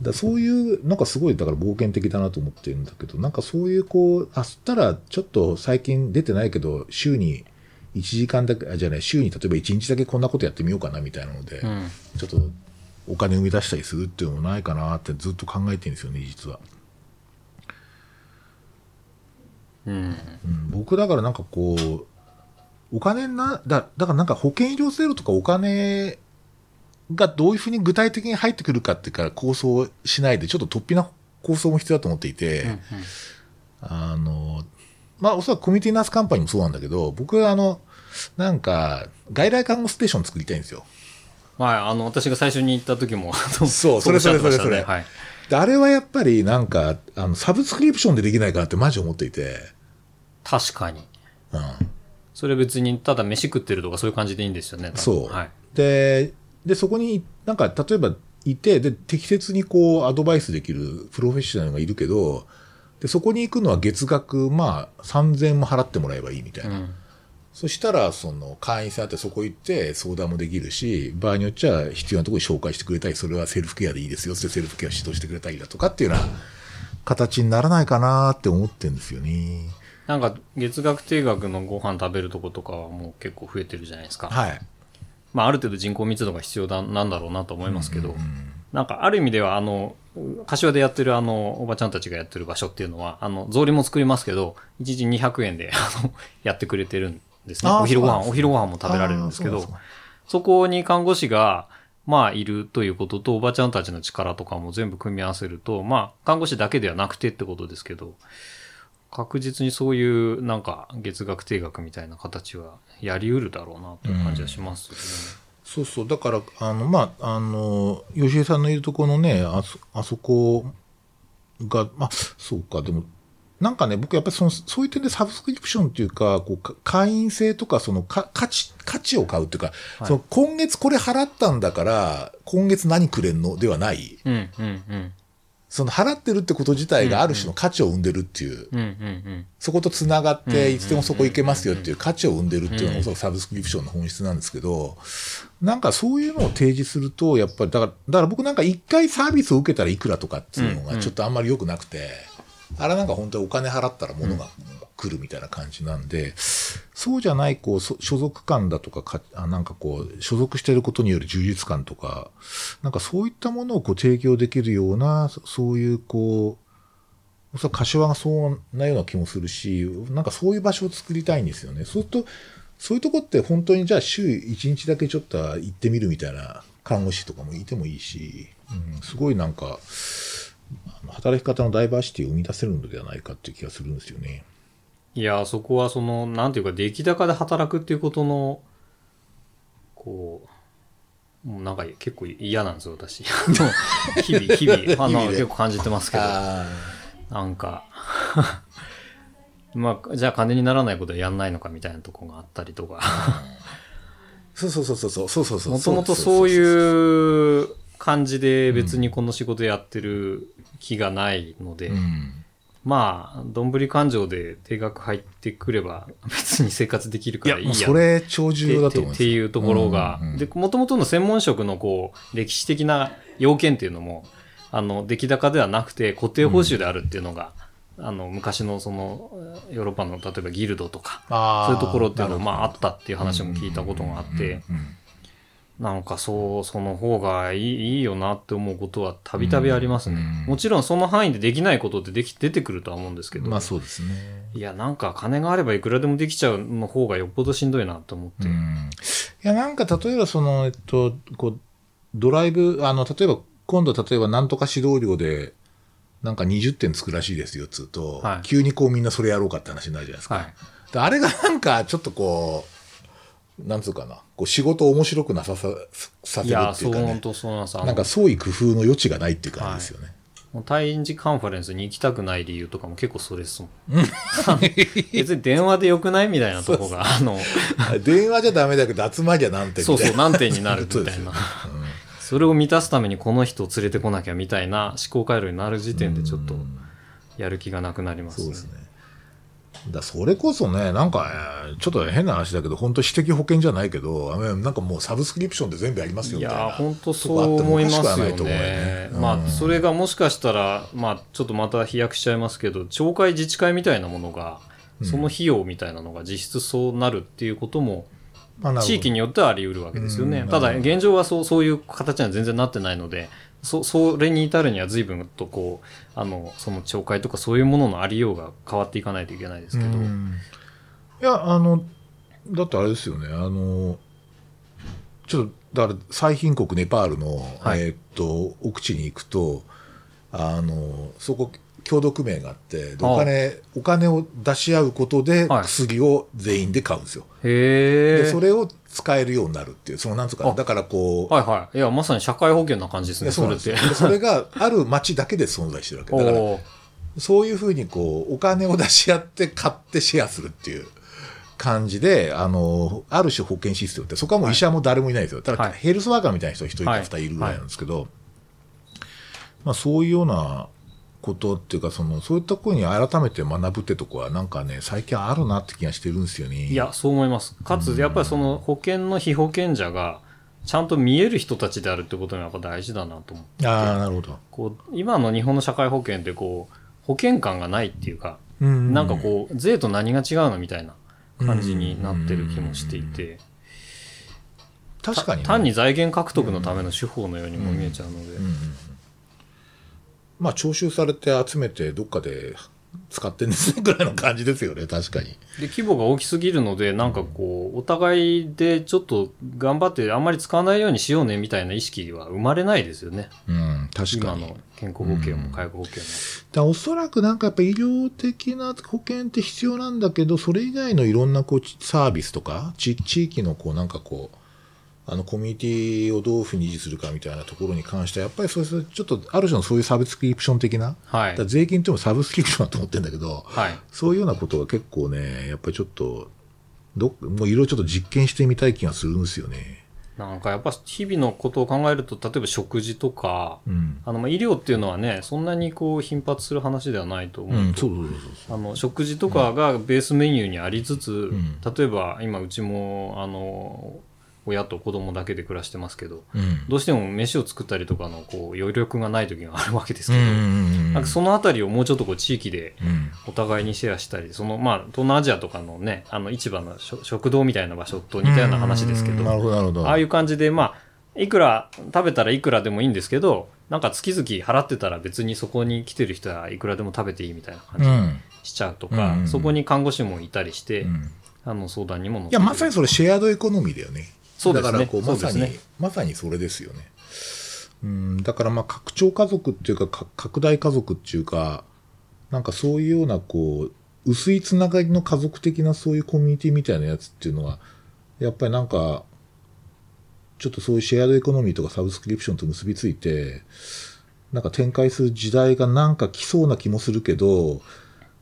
A: だそういう、なんかすごい、だから冒険的だなと思ってるんだけど、なんかそういうこう、あ、そしたらちょっと最近出てないけど、週に1時間だけ、あ、じゃない、週に例えば1日だけこんなことやってみようかなみたいなので、
B: うん。
A: ちょっとお金生み出したりするっていうのもないかなってずっと考えてるんですよね、実は。
B: うん。
A: うん、僕だからなんかこう、お金な、だだからなんか保険医療制度とかお金がどういうふうに具体的に入ってくるかっていうから構想しないで、ちょっと突飛な構想も必要だと思っていて、
B: うん
A: あの、まあおそらくコミュニティナースカンパニーもそうなんだけど、僕はあの、なんか、外来看護ステーション作りたいんですよ。
B: はい、あの、私が最初に行った時も、
A: そうそれそれそれそれ
B: はい。
A: であれはやっぱりなんか、あの、サブスクリプションでできないかなってマジ思っていて、
B: 確かに。
A: うん。
B: それ別に、ただ飯食ってるとかそういう感じでいいんですよね。
A: そう。
B: はい。
A: で、で、そこに、なんか、例えば、いて、で、適切にこう、アドバイスできるプロフェッショナルがいるけど、で、そこに行くのは月額、まあ、3000円も払ってもらえばいいみたいな。
B: うん
A: そしたら、その、会員さんってそこ行って相談もできるし、場合によっちゃ必要なところに紹介してくれたり、それはセルフケアでいいですよってセルフケア指導してくれたりだとかっていうような形にならないかなって思ってるんですよね。
B: なんか月額定額のご飯食べるとことかはもう結構増えてるじゃないですか。
A: はい。
B: まあある程度人口密度が必要だなんだろうなと思いますけど、なんかある意味ではあの、柏でやってるあの、おばちゃんたちがやってる場所っていうのは、あの、草履も作りますけど、1時200円で、あの、[LAUGHS] やってくれてるんですね。お昼ご飯、お昼ご飯も食べられるんですけど
A: そ
B: こに看護師が、まあ、いるということと、おばちゃんたちの力とかも全部組み合わせると、まあ、看護師だけではなくてってことですけど、確実にそういう、なんか、月額定額みたいな形はやり得るだろうなという感じはしますよね。
A: そうそう。だから、あの、まあ、あの、吉江さんのいるところのね、あそ、あそこが、まあ、そうか、でも、なんかね、僕やっぱりその、そういう点でサブスクリプションっていうか、こう、か会員制とか、その、か、価値、価値を買うっていうか、
B: はい
A: その、今月これ払ったんだから、今月何くれんの？ではない。
B: うん、うん、うん。
A: その、払ってるってこと自体がある種の価値を生んでるっていう、
B: うん、うん、うん。
A: そこと繋がっ
B: うん
A: て、いつでもそこ行けますよっていう価値を生んでるっていうのがおそらくサブスクリプションの本質なんですけど、なんかそういうのを提示すると、やっぱり、だから、だから僕なんか一回サービスを受けたらいくらとかっていうのがちょっとあんまり良くなくて、あれなんか本当にお金払ったら物が来るみたいな感じなんで、そうじゃない、こう、所属感だとかか、あなんかこう、所属してることによる充実感とか、なんかそういったものをこう提供できるような、そういうこう、おそ柏がそうなような気もするし、なんかそういう場所を作りたいんですよね。そうすると、そういうとこって本当にじゃあ週1日だけちょっと行ってみるみたいな看護師とかもいてもいいし、うん、すごいなんか、働き方のダイバーシティを生み出せるのではないかっていう気がするんですよね。
B: いやそこはそのなんていうか出来高で働くっていうことのこうもうなんか結構嫌なんですよ私。[LAUGHS] 日々日々 [LAUGHS] あの結構感じてますけど。なんか。[LAUGHS] まあじゃあ金にならないことはやんないのかみたいなとこがあったりとか。
A: そうそうそうそうそうそうそう
B: もともとそういう感じで別にこの仕事やってる気がないので、
A: うん。
B: まあ、どんぶり勘定で定額入ってくれば [LAUGHS] 別に生活できる
A: いや、
B: からいいや
A: もうそれ超重要だと思います。
B: っていうところが、
A: うんうんうん。
B: で、もともとの専門職のこう、歴史的な要件っていうのも、あの、出来高ではなくて固定報酬であるっていうのが、あの、昔のその、ヨーロッパの例えばギルドとか、そういうところっていうのは、まああったっていう話も聞いたことがあって、
A: うんうんうんうん
B: なんかそう、その方がいいいいよなって思うことはたびたびありますね。
A: うん
B: もちろんその範囲でできないことってでき出てくるとは思うんですけど、
A: まあそうですね。
B: いや、なんか金があればいくらでもできちゃうの方がよっぽどしんどいなと思って。
A: うんいや、なんか例えばその、えっと、こう、ドライブ、あの、例えば、今度例えばなんとか指導料で、なんか20点つくらしいですよ、つうと、
B: はい
A: 急にこうみんなそれやろうかって話になるじゃないですか。
B: はい。
A: であれがなんかちょっとこう、なんつうかな、こう仕事を面白くなささ、させるっていうかね。
B: 本当そうなん
A: なんか創意工夫の余地がないっていう感じですよね。
B: もう対日カンファレンスに行きたくない理由とかも結構それですもん。[LAUGHS] 別に電話でよくないみたいなとこが、あの、
A: 電話じゃダメだけど集まりゃなんてみたいうな。
B: そそう、何点になるみたいな
A: そうですよ。
B: それを満たすためにこの人を連れてこなきゃみたいな思考回路になる時点でちょっとやる気がなくなりますね。
A: そうですね。だそれこそね、なんか、えーちょっと変な話だけど、本当私的保険じゃないけど、なんかもうサブスクリプションで全部やりますよ
B: い
A: みたいな。
B: やー、本当そう思いますよね
A: ね。
B: まあ、
A: うん
B: それがもしかしたら、まあ、ちょっとまた飛躍しちゃいますけど、町会自治会みたいなものが、その費用みたいなのが実質そうなるっていうことも、地域によってはあり得るわけですよね
A: う。ん
B: ただ、現状はそう、そういう形には全然なってないので、そ、それに至るには随分とこう、あの、その町会とかそういうもののありようが変わっていかないといけないですけど、
A: うん。いや、あの、だってあれですよね、あの、ちょっと、だから最貧国ネパールの、
B: はい。
A: えーっと、奥地に行くと、あの、そこ、協同組合があって、お金、お金を出し合うことで
B: はい。
A: 薬を全員で買うんですよ。
B: へえ。
A: で、それを使えるようになるっていう、そのなんつうかだからこう、
B: はいはい。いや、まさに社会保険な感じですね、
A: そ
B: れって。
A: それがある町だけで存在してるわけ。だから、[LAUGHS] そういうふうにこう、お金を出し合って買ってシェアするっていう感じで、あの、ある種保険システムって、そこはもう医者も誰もいないですよ。ただ、
B: はい。
A: ヘルスワーカーみたいな人一人か
B: はい。
A: 二人いるぐらいなんですけど、まあそういうようなことっていうか、その、そういった声に改めて学ぶってとこは、なんかね、最近あるなって気がしてるんですよね。
B: いや、そう思います。かつ、やっぱりその保険の被保険者が、ちゃんと見える人たちであるってことがやっぱ大事だなと思って。
A: ああ、なるほど。
B: こう、今の日本の社会保険ってこう、保険感がないっていうか、
A: うん
B: なんかこう、税と何が違うのみたいな感じになってる気もしていて、
A: 確かに、ね、
B: 単に財源獲得のための手法のようにも見えちゃうので、
A: うんうんうんまあ、徴収されて集めて、どっかで使ってんですねぐらいの感じですよね、確かに。
B: で、規模が大きすぎるので、なんかこう、お互いでちょっと頑張ってあんまり使わないようにしようねみたいな意識は生まれないですよね。
A: うん、確かに。
B: 今の健康保険も介護保険も。
A: だおそらくなんかやっぱ医療的な保険って必要なんだけど、それ以外のいろんなこうサービスとか、地地域のこうなんかこう、あのコミュニティをどういうふうに維持するかみたいなところに関しては、やっぱりそういう、ちょっとある種のそういうサブスクリプション的な、
B: はい。
A: 税金ってもサブスクリプションだと思ってるんだけど、
B: はい。
A: そういうようなことが結構ね、やっぱりちょっと、どっもういろいろちょっと実験してみたい気がするんですよね。
B: なんかやっぱ日々のことを考えると、例えば食事とか、
A: うん。
B: あの、まあ医療っていうのはね、そんなにこう頻発する話ではないと思うと、
A: う
B: 食事とかがベースメニューにありつつ、
A: ん
B: 例えば今うちもあの親と子供だけで暮らしてますけど
A: そう。うん。
B: どうしても飯を作ったりとかのこう余力がない時があるわけですけど、
A: ん
B: なんかそのあたりをもうちょっとこう地域で
A: うん。
B: お互いにシェアしたりそのまあ東南アジアとかのねあの市場の食食堂みたいな場所と似たような話ですけど。ああいう感じでまあいくら食べたらいくらでもいいんですけどなんか月々払ってたら別にそこに来てる人はいくらでも食べていいみたいな感じに
A: うん。
B: しちゃうとか、
A: うん
B: そこに看護師もいたりして、
A: うん
B: あの相談にも乗って
A: いや、まさにそれシェアードエコノミーだよね。
B: そうですね
A: だからこう、まさに、
B: ね
A: まさにそれですよね。うん、だからまあ、拡張家族っていうか、か拡大家族っていうか、なんかそういうような、こう、薄いつながりの家族的なそういうコミュニティみたいなやつっていうのは、やっぱりなんか、ちょっとそういうシェアードエコノミーとかサブスクリプションと結びついて、なんか展開する時代がなんか来そうな気もするけど、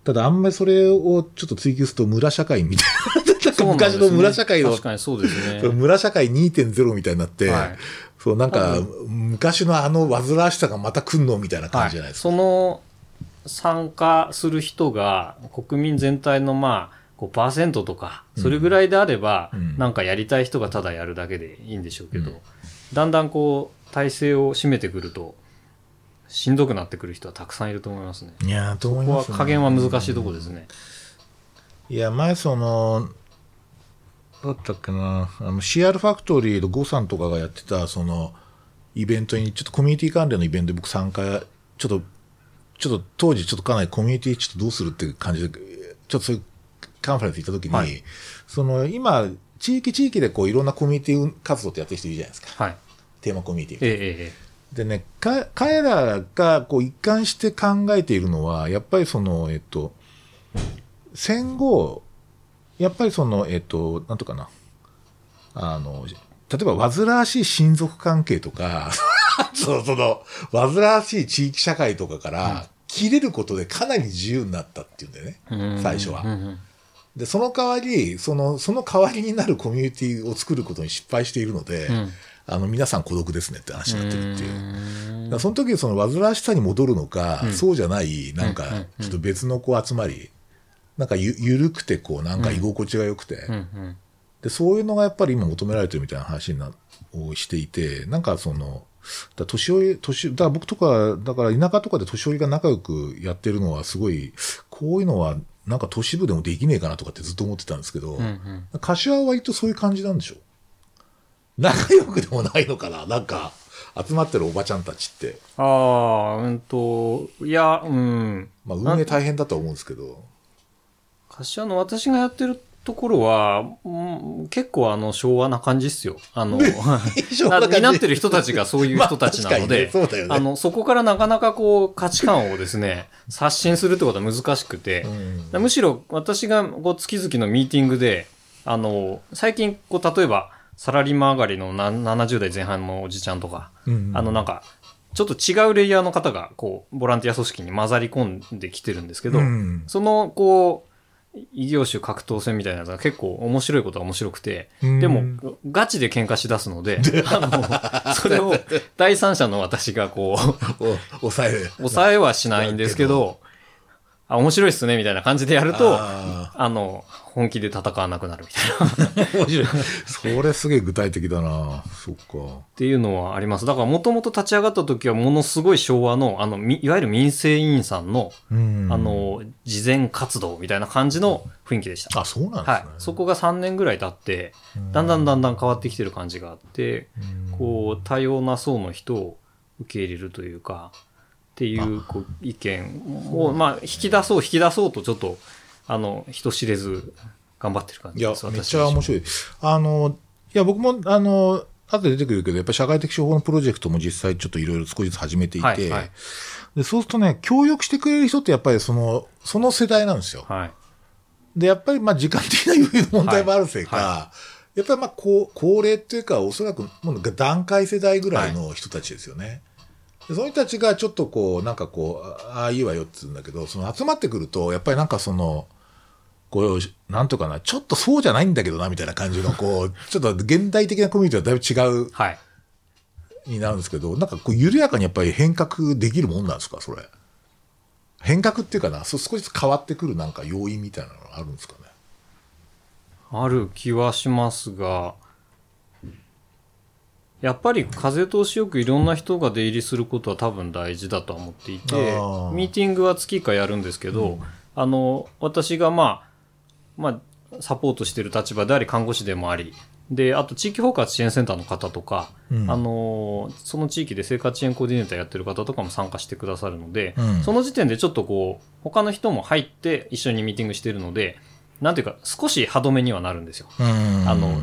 A: ただあんまりそれをちょっと追求すると村社会みたいな、なんか昔の村社会の
B: 確かにそうですね
A: 村社会2.0みたいになって、
B: はい
A: そうなんか、昔のあの煩わしさがまた来んのみたいな感じじゃないですか。
B: その参加する人が国民全体のまあ5%とかそれぐらいであれば、
A: うん
B: なんかやりたい人がただやるだけでいいんでしょうけど、
A: うん
B: だんだんこう体制を占めてくるとしんどくなってくる人はたくさんいると思いますね。
A: いやーと思
B: ここは
A: います、ね。
B: 加減は難しいところですね。
A: いや、前その、だったっけな、あの、CR ファクトリーのゴさんとかがやってた、その、イベントに、ちょっとコミュニティ関連のイベントで僕参加、ちょっと、ちょっと当時ちょっとかなりコミュニティちょっとどうするっていう感じで、ちょっとそういうカンファレンス行った時に、
B: はい
A: その、今、地域地域でこういろんなコミュニティ活動ってやってる人いるじゃないですか。
B: はい。
A: テーマコミュニティ。
B: ええええ
A: でね、か、彼らがこう一貫して考えているのは、やっぱりその、えっと、戦後、やっぱりその、えっと、なんとかな、あの、例えば煩わしい親族関係とか、[LAUGHS] そうその、煩わしい地域社会とかから、切れることでかなり自由になったっていうんだよね、
B: うん。
A: 最初は。で、その代わり、その、その代わりになるコミュニティを作ることに失敗しているので、
B: うん。
A: あの、皆さん孤独ですねって話になってるっていう。その時その煩わしさに戻るのか、
B: うん。
A: そうじゃない、なんかちょっと別のこう集まり、なんかゆ、ゆるくてこう、なんか居心地が良くて、で、そういうのがやっぱり今求められてるみたいな話にな、をしていて、なんかその、だ年寄り、年、だから僕とか、だから田舎とかで年寄りが仲良くやってるのはすごい、こういうのはなんか都市部でもできねえかなとかってずっと思ってたんですけど、
B: うんうん
A: 柏は割とそういう感じなんでしょ仲良くでもないのかななんか、集まってるおばちゃんたちって。
B: ああ、うんと、いや、うん。
A: まあ、運営大変だとは思うんですけど。
B: 柏の私がやってるところは、うん結構あの昭和な感じっすよ。あの、[LAUGHS]
A: 昭和な
B: ってる人たちがそういう人たちなので、
A: まあねね。
B: あの、そこからなかなかこう価値観をですね、刷新するってことは難しくて、
A: うん。
B: むしろ私がこう月々のミーティングで、あの、最近こう例えばサラリーマン上がりのな70代前半のおじちゃんとか、
A: うん。
B: あのなんか、ちょっと違うレイヤーの方が、こう、ボランティア組織に混ざり込んできてるんですけど、
A: うん。
B: その、こう、異業種格闘戦みたいなやつが結構面白いことは面白くて、
A: うん
B: でも、ガチで喧嘩しだすので、[LAUGHS] あの、それを第三者の私がこう、[LAUGHS]
A: お抑える。
B: 抑えはしないんですけど、あ、面白いっすね、みたいな感じでやると、
A: あ
B: あの、本気で戦わなくなるみたいな。[LAUGHS]
A: 面白い。それすげえ具体的だなそっか。
B: ていうのはあります。だからもともと立ち上がった時はものすごい昭和の、あの、みいわゆる民生委員さんの、
A: うん
B: あ、の、事前活動みたいな感じの雰囲気でした。
A: あ、そうなんですね。
B: はい。そこが3年ぐらい経って、だんだんだんだん変わってきてる感じがあって、こう、多様な層の人を受け入れるというか、っていうこう意見を、まあ、引き出そう、引き出そうと、ちょっと、あの、人知れず頑張ってる感
A: いや、
B: じです。
A: めっ
B: 私
A: ちゃ面白い。あの、いや、僕も、あの、後で出てくるけど、やっぱり社会的処方のプロジェクトも実際ちょっといろいろ少しずつ始めていて、
B: はいはい
A: で、そうするとね、協力してくれる人ってやっぱりその、その世代なんですよ。
B: はい。
A: で、やっぱりまあ時間的な余裕の問題もあるせいか、
B: は
A: やっぱりまあ高高齢っていうか、おそらくもう段階世代ぐらいの人たちですよね。でその人たちがちょっとこう、なんかこう、ああ、いいわよって言うんだけど、その集まってくると、やっぱりなんかその、こう、なんとかな、ちょっとそうじゃないんだけどな、みたいな感じの、こう、[LAUGHS] ちょっと現代的なコミュニティはだいぶ違う
B: はい。
A: になるんですけど、なんかこう、緩やかにやっぱり変革できるもんなんですか、それ。変革っていうかな、そう少しずつ変わってくるなんか要因みたいなのがあるんですかね。
B: ある気はしますが、やっぱり風通しよくいろんな人が出入りすることは多分大事だとは思っていてミーティングは月1回やるんですけど、あの、私がまあ、まあ、サポートしている立場であり、看護師でもあり、で、あと地域包括支援センターの方とか、
A: うん。
B: あの、その地域で生活支援コーディネーターやってる方とかも参加してくださるので、
A: うん。
B: その時点でちょっとこう、他の人も入って一緒にミーティングしてるので、なんていうか、少し歯止めにはなるんですよ。
A: うん。
B: あの、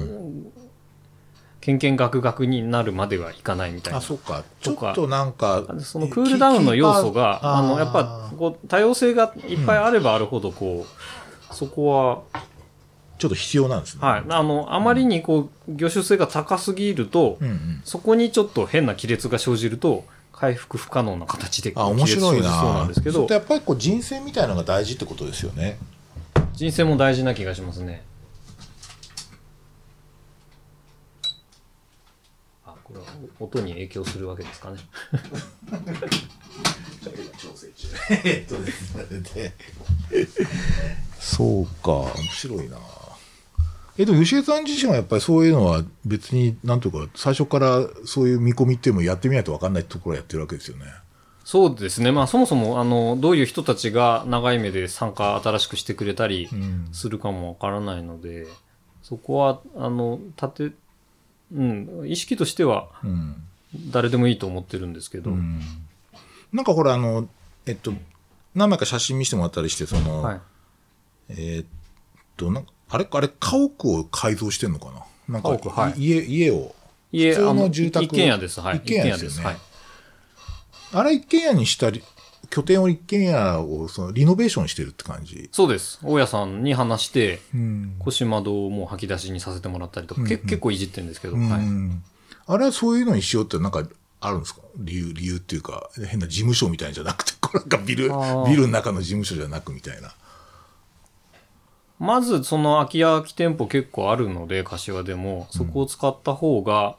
B: けんけんがくがくになるまではいかないみたいな。
A: あ、そっか。ちょっとなんか、
B: そのクールダウンの要素が、あの、やっぱ、こう、多様性がいっぱいあればあるほど、こう、そこ
A: ちょっと必要なんですね。
B: は、はい、あの、あまりにこう、業種性が高すぎると、
A: うんうん。
B: そこにちょっと変な亀裂が生じると、回復不可能な形で
A: あ、
B: 亀
A: 面白い
B: 裂生じそうな
A: な。
B: んですけど
A: やっぱりこう人選みたいなのが大事ってことですよね。
B: 人生も大事な気がしますね。あ、これは音に影響するわけですかね。
A: そうか、面白いな。え、でも吉江さん自身はやっぱりそういうのは別に、なんというか、最初からそういう見込みっていうのもやってみないと分かんないところをやってるわけですよね。
B: そうですね。まあそもそも、あの、どういう人たちが長い目で参加新しくしてくれたり
A: ん
B: するかもわからないので、そこは、あの、立て、うん、意識としては
A: うん。
B: 誰でもいいと思ってるんですけど、
A: うんなんかほら、あの、えっと、何枚か写真見せてもらったりして、その、
B: はい。
A: えーっと、なんか、あれ、あれ、家屋を改造してんのかな？なんか、
B: はい
A: 家、家を。
B: 家、
A: 普通の住宅
B: 一軒家です。はい。
A: 一軒家ですよね
B: はい。
A: あれ一軒家にしたり、拠点を一軒家をそのリノベーションしてるって感じ。
B: そうです。大家さんに話して、
A: うん。
B: 腰窓をもう吐き出しにさせてもらったりとか、
A: うん
B: け結構いじってるんですけど、
A: うん
B: はい。
A: あれはそういうのにしようってなんかあるんですか？理由、理由っていうか、変な事務所みたいじゃなくて、なんかビル、ビルの中の事務所じゃなくみたいな。
B: まず、その空き家空き店舗結構あるので、柏でも、そこを使った方が、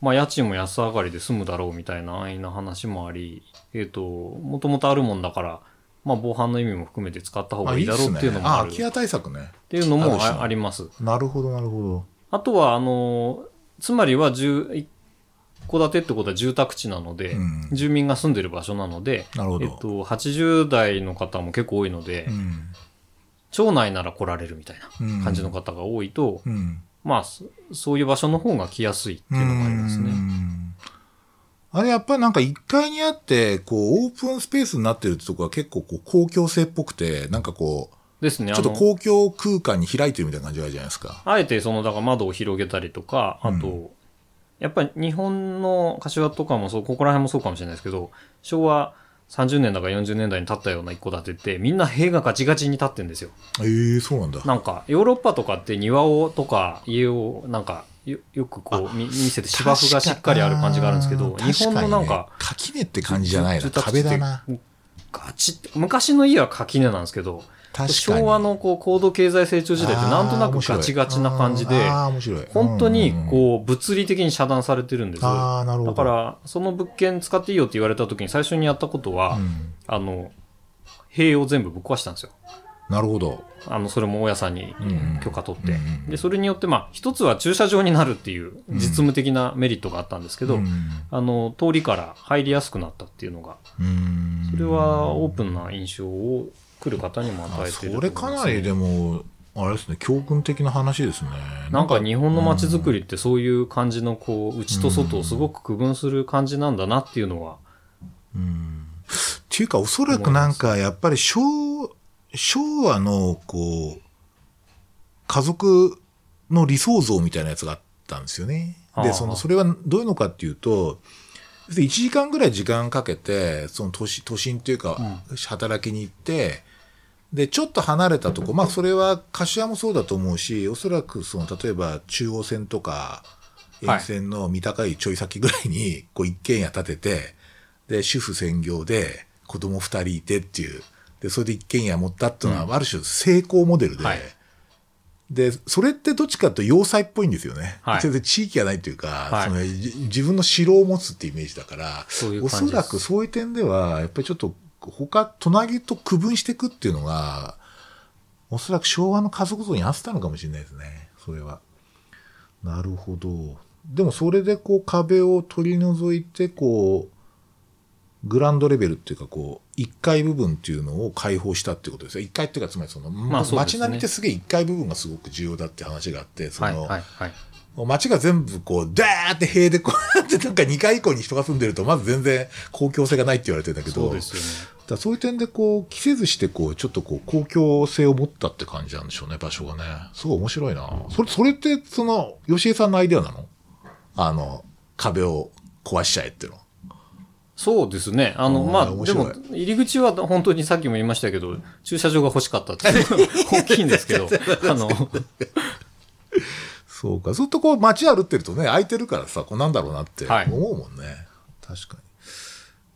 B: まあ、家賃も安上がりで済むだろうみたいな安易な話もあり、えっ、と、もともとあるもんだから、まあ、防犯の意味も含めて使った方がいいだろうっていうのもある。
A: あ、空き家対策ね。
B: っていうのも
A: あ
B: ります。
A: なるほど、なるほ
B: あとは、あの、つまりは、住、一戸建てってことは住宅地なので、
A: うん
B: 住民が住んでる場所なので、
A: なるほど
B: えっと、80代の方も結構多いので、
A: ど。うん。
B: 町内なら来られるみたい
A: うん
B: な感じの方が多いと、
A: うん。
B: まあ、そそういう場所の方が来やすいっていうのがあります
A: う
B: ね。
A: んあれやっぱりなんか1階にあって、こう、オープンスペースになってるってとこは結構こう公共性っぽくて、なんかこう、
B: ですね。
A: ちょっと公共空間に開いてるみたいな感じがあるじゃないですか。
B: あえてその、だから窓を広げたりとか、あと、
A: う
B: やっぱり日本の柏とかもそう、ここら辺もそうかもしれないですけど、昭和30年だか40年代に建ったような一戸建てって、みんな塀がガチガチに建ってんですよ。
A: ええそうなんだ。
B: なんか、ヨーロッパとかって庭をとか家をなんか、よよくこう見見せて芝生がしっかりある感じがあるんですけど、日本のなんか、
A: 垣根って感じじゃないな。
B: 住宅地って
A: 壁だな。
B: ガチって、昔の家は垣根なんですけど、昭和のこう高度経済成長時代ってなんとなくガチガチな感じで。本当に
A: うん
B: こう物理的に遮断されてるんです。だから、その物件使っていいよって言われた時に最初にやったことは、
A: うん
B: あの、塀を全部ぶっ壊したんですよ。
A: なるほど。
B: あの、それも大家さんに
A: うん
B: 許可取って。
A: うん
B: で、それによって、まあ、一つは駐車場になるっていう実務的なメリットがあったんですけど、
A: うん
B: あの、通りから入りやすくなったっていうのが、
A: うん
B: それはオープンな印象を来る方にも与
A: あ
B: えてる
A: それかなりでも、あれですね、教訓的な話ですね。
B: なんか日本の街づくりってそういう感じのこう、内と外をすごく区分する感じなんだなっていうのは、
A: っていうか、おそらくなんか、やっぱり昭、昭和の、こう、家族の理想像みたいなやつがあったんですよね。で、その、それはどういうのかっていうと、1時間ぐらい時間かけて、その都市、都心っていうか、働きに行って、で、ちょっと離れたとこ、まあ、それは柏もそうだと思うし、おそらく、その、例えば中央線とか、沿線の見高いちょい先ぐらいに、こう、一軒家建てて、で、主婦専業で、子供二人いてっていう、で、それで一軒家持ったっていうのは、ある種成功モデルで、
B: はい。
A: で、それってどっちかと要塞っぽいんですよね。
B: はい。
A: 全然地域がないというか、
B: はい。
A: そのじ自分の城を持つってイメージだから、
B: そういう
A: おそらくそういう点では、やっぱりちょっと他、隣と区分していくっていうのが、おそらく昭和の家族像に合ってたのかもしれないですね。それは。なるほど。でもそれでこう壁を取り除いて、こう、グランドレベルっていうかこう、1階部分っていうのを開放したってことですよ。1階っていうか、つまりその、
B: まあね
A: 街並みってすげえ1階部分がすごく重要だって話があって、そ
B: はい、
A: の、
B: はい、はい。
A: もう街が全部こう、ダーって塀でこうやってなんか2階以降に人が住んでると、まず全然公共性がないって言われてるんだけど、
B: そうですよね。
A: だそういう点でこう、着せずしてこう、ちょっとこう、公共性を持ったって感じなんでしょうね、場所がね。すごい面白いな。それ、それって、その、吉江さんのアイデアなの？あの、壁を壊しちゃえっていうの。
B: そうですね。あの、
A: うん
B: まあ、でも、入り口は本当にさっきも言いましたけど、駐車場が欲しかったっていうのが大きいんですけど、[LAUGHS] あの、
A: そうか。ずっとこう、街歩ってるとね、空いてるからさ、こうなんだろうなって
B: はい
A: 思うもんね。確かに。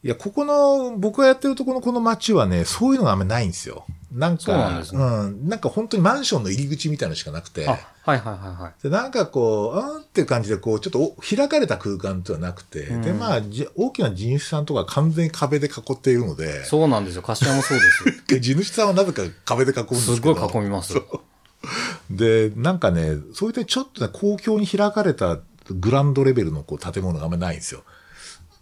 A: いや、ここの、僕がやってるところのこの街はね、そういうのがあんまりないんですよ。なんか、
B: そうなんね
A: うん。なんか本当にマンションの入り口みたいなのしかなくて。
B: あ、はいはいはいはい。
A: でなんかこう、うんっていう感じで、こう、ちょっとお開かれた空間ではなくて、で、まあ、じ大きな地主さんとか完全に壁で囲っているので、
B: そうなんですよ。柏もそうです。
A: 地主さんはなぜか壁で囲うんですけど。
B: すごい囲みます。
A: で、なんかね、そういったちょっとね、公共に開かれたグランドレベルのこう建物があんまりないんですよ。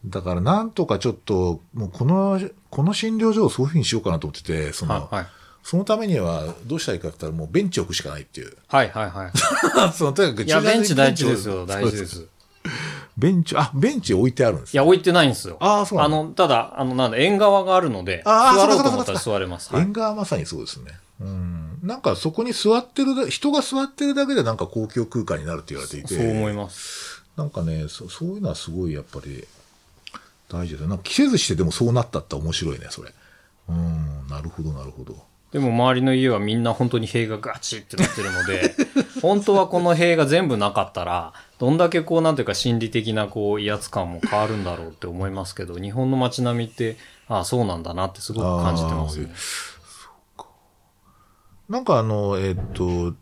A: だからなんとかちょっと、もうこの、この診療所をそういうふうにしようかなと思ってて、その、
B: はいはい。
A: そのためにはどうしたらいいかって言ったらもうベンチ置くしかないっていう。
B: はいはいはい。[LAUGHS]
A: そのとにかく
B: いや、ベンチ大事
A: を
B: ですよ。大事で。す。
A: ベンチ、あ、ベンチ置いてあるんです
B: いや、置いてないんですよ。
A: あーそうなんだ
B: の、ただ、あの、なんだ、縁側があるので、
A: あー
B: 座ろうと思ったら座れます。はい
A: 縁側まさにそうですね。うん。なんかそこに座ってるだ、人が座ってるだけでなんか公共空間になるって言われていて。
B: そう思います。
A: なんかね、そそういうのはすごいやっぱり大事だよ。なんか着せずしてでもそうなったって面白いね、それ。うん、なるほど、なるほど。
B: でも周りの家はみんな本当に塀がガチってなってるので、[LAUGHS] 本当はこの塀が全部なかったら、どんだけこうなんていうか心理的なこう威圧感も変わるんだろうって思いますけど、日本の街並みって、ああ、そうなんだなってすごく感じてますね。
A: なんかあの、えっと、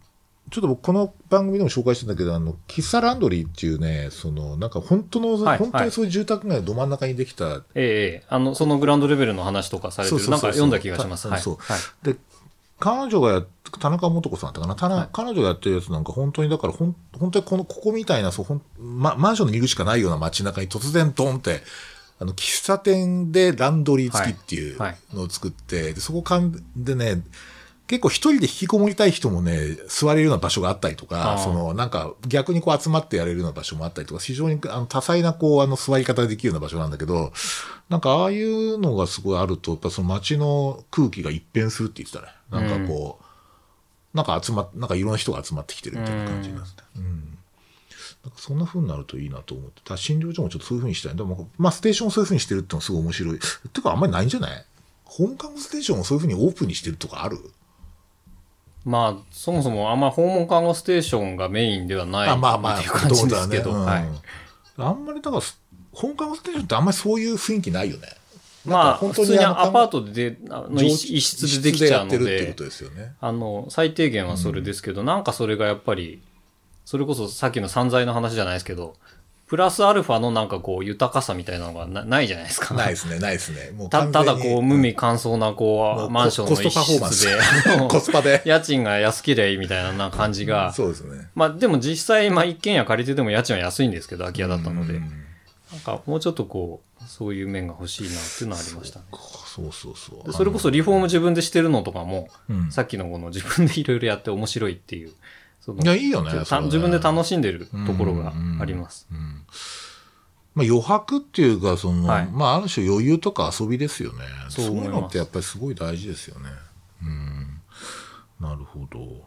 A: ちょっと僕この番組でも紹介したんだけど、あの、喫茶ランドリーっていうね、その、なんか本当の、
B: はい
A: 本当にそういう住宅街のど真ん中にできた、
B: ええええ、あの、そのグラウンドレベルの話とかされてる、なんか読んだ気がします。はい。
A: たそう。
B: はい。
A: で、彼女がやっ田中素子さんだったかな、たな彼女がやってるやつなんか本当にだからほん、本当にこの、ここみたいな、そう、ほん、ま、マンションの入り口しかないような街中に突然ドンって、あの、喫茶店でランドリー付きっていう
B: はい
A: のを作って、でそこかんでね、結構一人で引きこもりたい人もね、座れるような場所があったりとか、その、なんか逆にこう集まってやれるような場所もあったりとか、非常にあの多彩なこう、あの座り方ができるような場所なんだけど、なんかああいうのがすごいあると、やっぱその街の空気が一変するって言ってたね。なんかこう、なんか集まっ、なんかいろんな人が集まってきてるみたいな感じになって。うん。なんかそんな風になるといいなと思って。ただ診療所もちょっとそういう風にしたい。でも、まあステーションをそういう風にしてるってのもすごい面白い。てかあんまりないんじゃない？本館ステーションをそういう風にオープンにしてるとかある？
B: まあ、そもそもあんま訪問看護ステーションがメインではない
A: あまあまあ、
B: っていう感じですけど、
A: ねうんあんまりだから、本館ステーションってあんまりそういう雰囲気ないよね。
B: まあ、普通にアパー
A: ト
B: トで、あの一一室でできちゃうので。あの、最低限はそれですけど、なんかそれがやっぱり、それこそさっきの散財の話じゃないですけど、プラスアルファのなんかこう、豊かさみたいなのがなないじゃないですか。
A: ないですね、ないですね。もう
B: たただこう、無味乾燥な
A: も
B: こう、
A: う
B: マンションの一
A: ス
B: 室で、[LAUGHS]
A: コスパで。
B: 家賃が安ければいいみたいなな感じが、
A: そうですね。
B: まあでも実際、まあ一軒家借りてても家賃は安いんですけど、空き家だったので、
A: うん
B: なんかもうちょっとこう、そういう面が欲しいなっていうのはありましたね。
A: そうそうそう。
B: でそれこそリフォーム自分でしてるのとかも、
A: うん
B: さっきのこの自分でいろいろやって面白いっていう、その
A: いや、いいよね。
B: 自分で楽しんでるところがあります。
A: うんまあ、余白っていうか、その、
B: はい
A: まあ、ある種余裕とか遊びですよね。
B: そうい
A: うのってやっぱりすごい大事ですよね。うん。なるほど。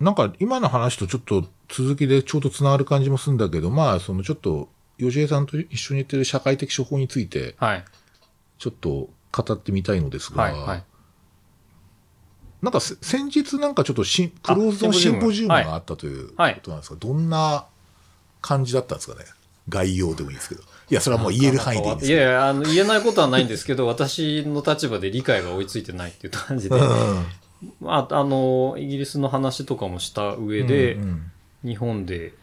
A: なんか、今の話とちょっと続きでちょうどつながる感じもするんだけど、まあ、そのちょっと、吉江さんと一緒に言ってる社会的処方について、
B: はい。
A: ちょっと語ってみたいのですが、
B: はい。はい。
A: なんかせ先日なんかちょっとしクローズドのシ
B: シンポ
A: ジウ
B: ム
A: ムがあったというこ
B: はい。
A: となんですが、どんな感じだったんですかね？概要でもいいですけど。いや、それはもう言える範囲でいいんです。
B: いやいや、あの、言えないことはないんですけど、[LAUGHS] 私の立場で理解が追いついてないっていう感じで、
A: うん
B: まあ、あの、イギリスの話とかもした上で、
A: うんうん。
B: 日本で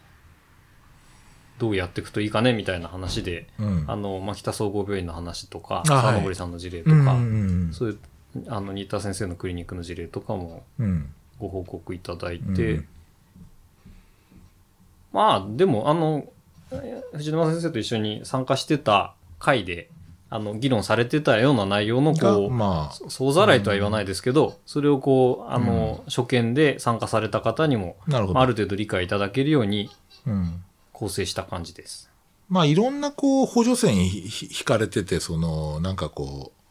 B: どうやっていくといいかね？みたいな話で、
A: うん。
B: あの、まあ、北総合病院の話とか、沢登さんの事例と
A: うん
B: か、
A: うん。
B: そういう、あの、新田先生のクリニックの事例とかも
A: うん。
B: ご報告いただい
A: うん。
B: て、まあ、でも、あの、藤沼先生と一緒に参加してた会で、あの、議論されてたような内容の、
A: が
B: こう、
A: まあ、
B: 総ざらいとは言わないですけど、それをこう、あの、初見で参加された方にも。まあある程度理解いただけるように
A: うん。
B: 構成した感じです。
A: まあ、いろんなこう、補助線引かれてて、その、なんかこう、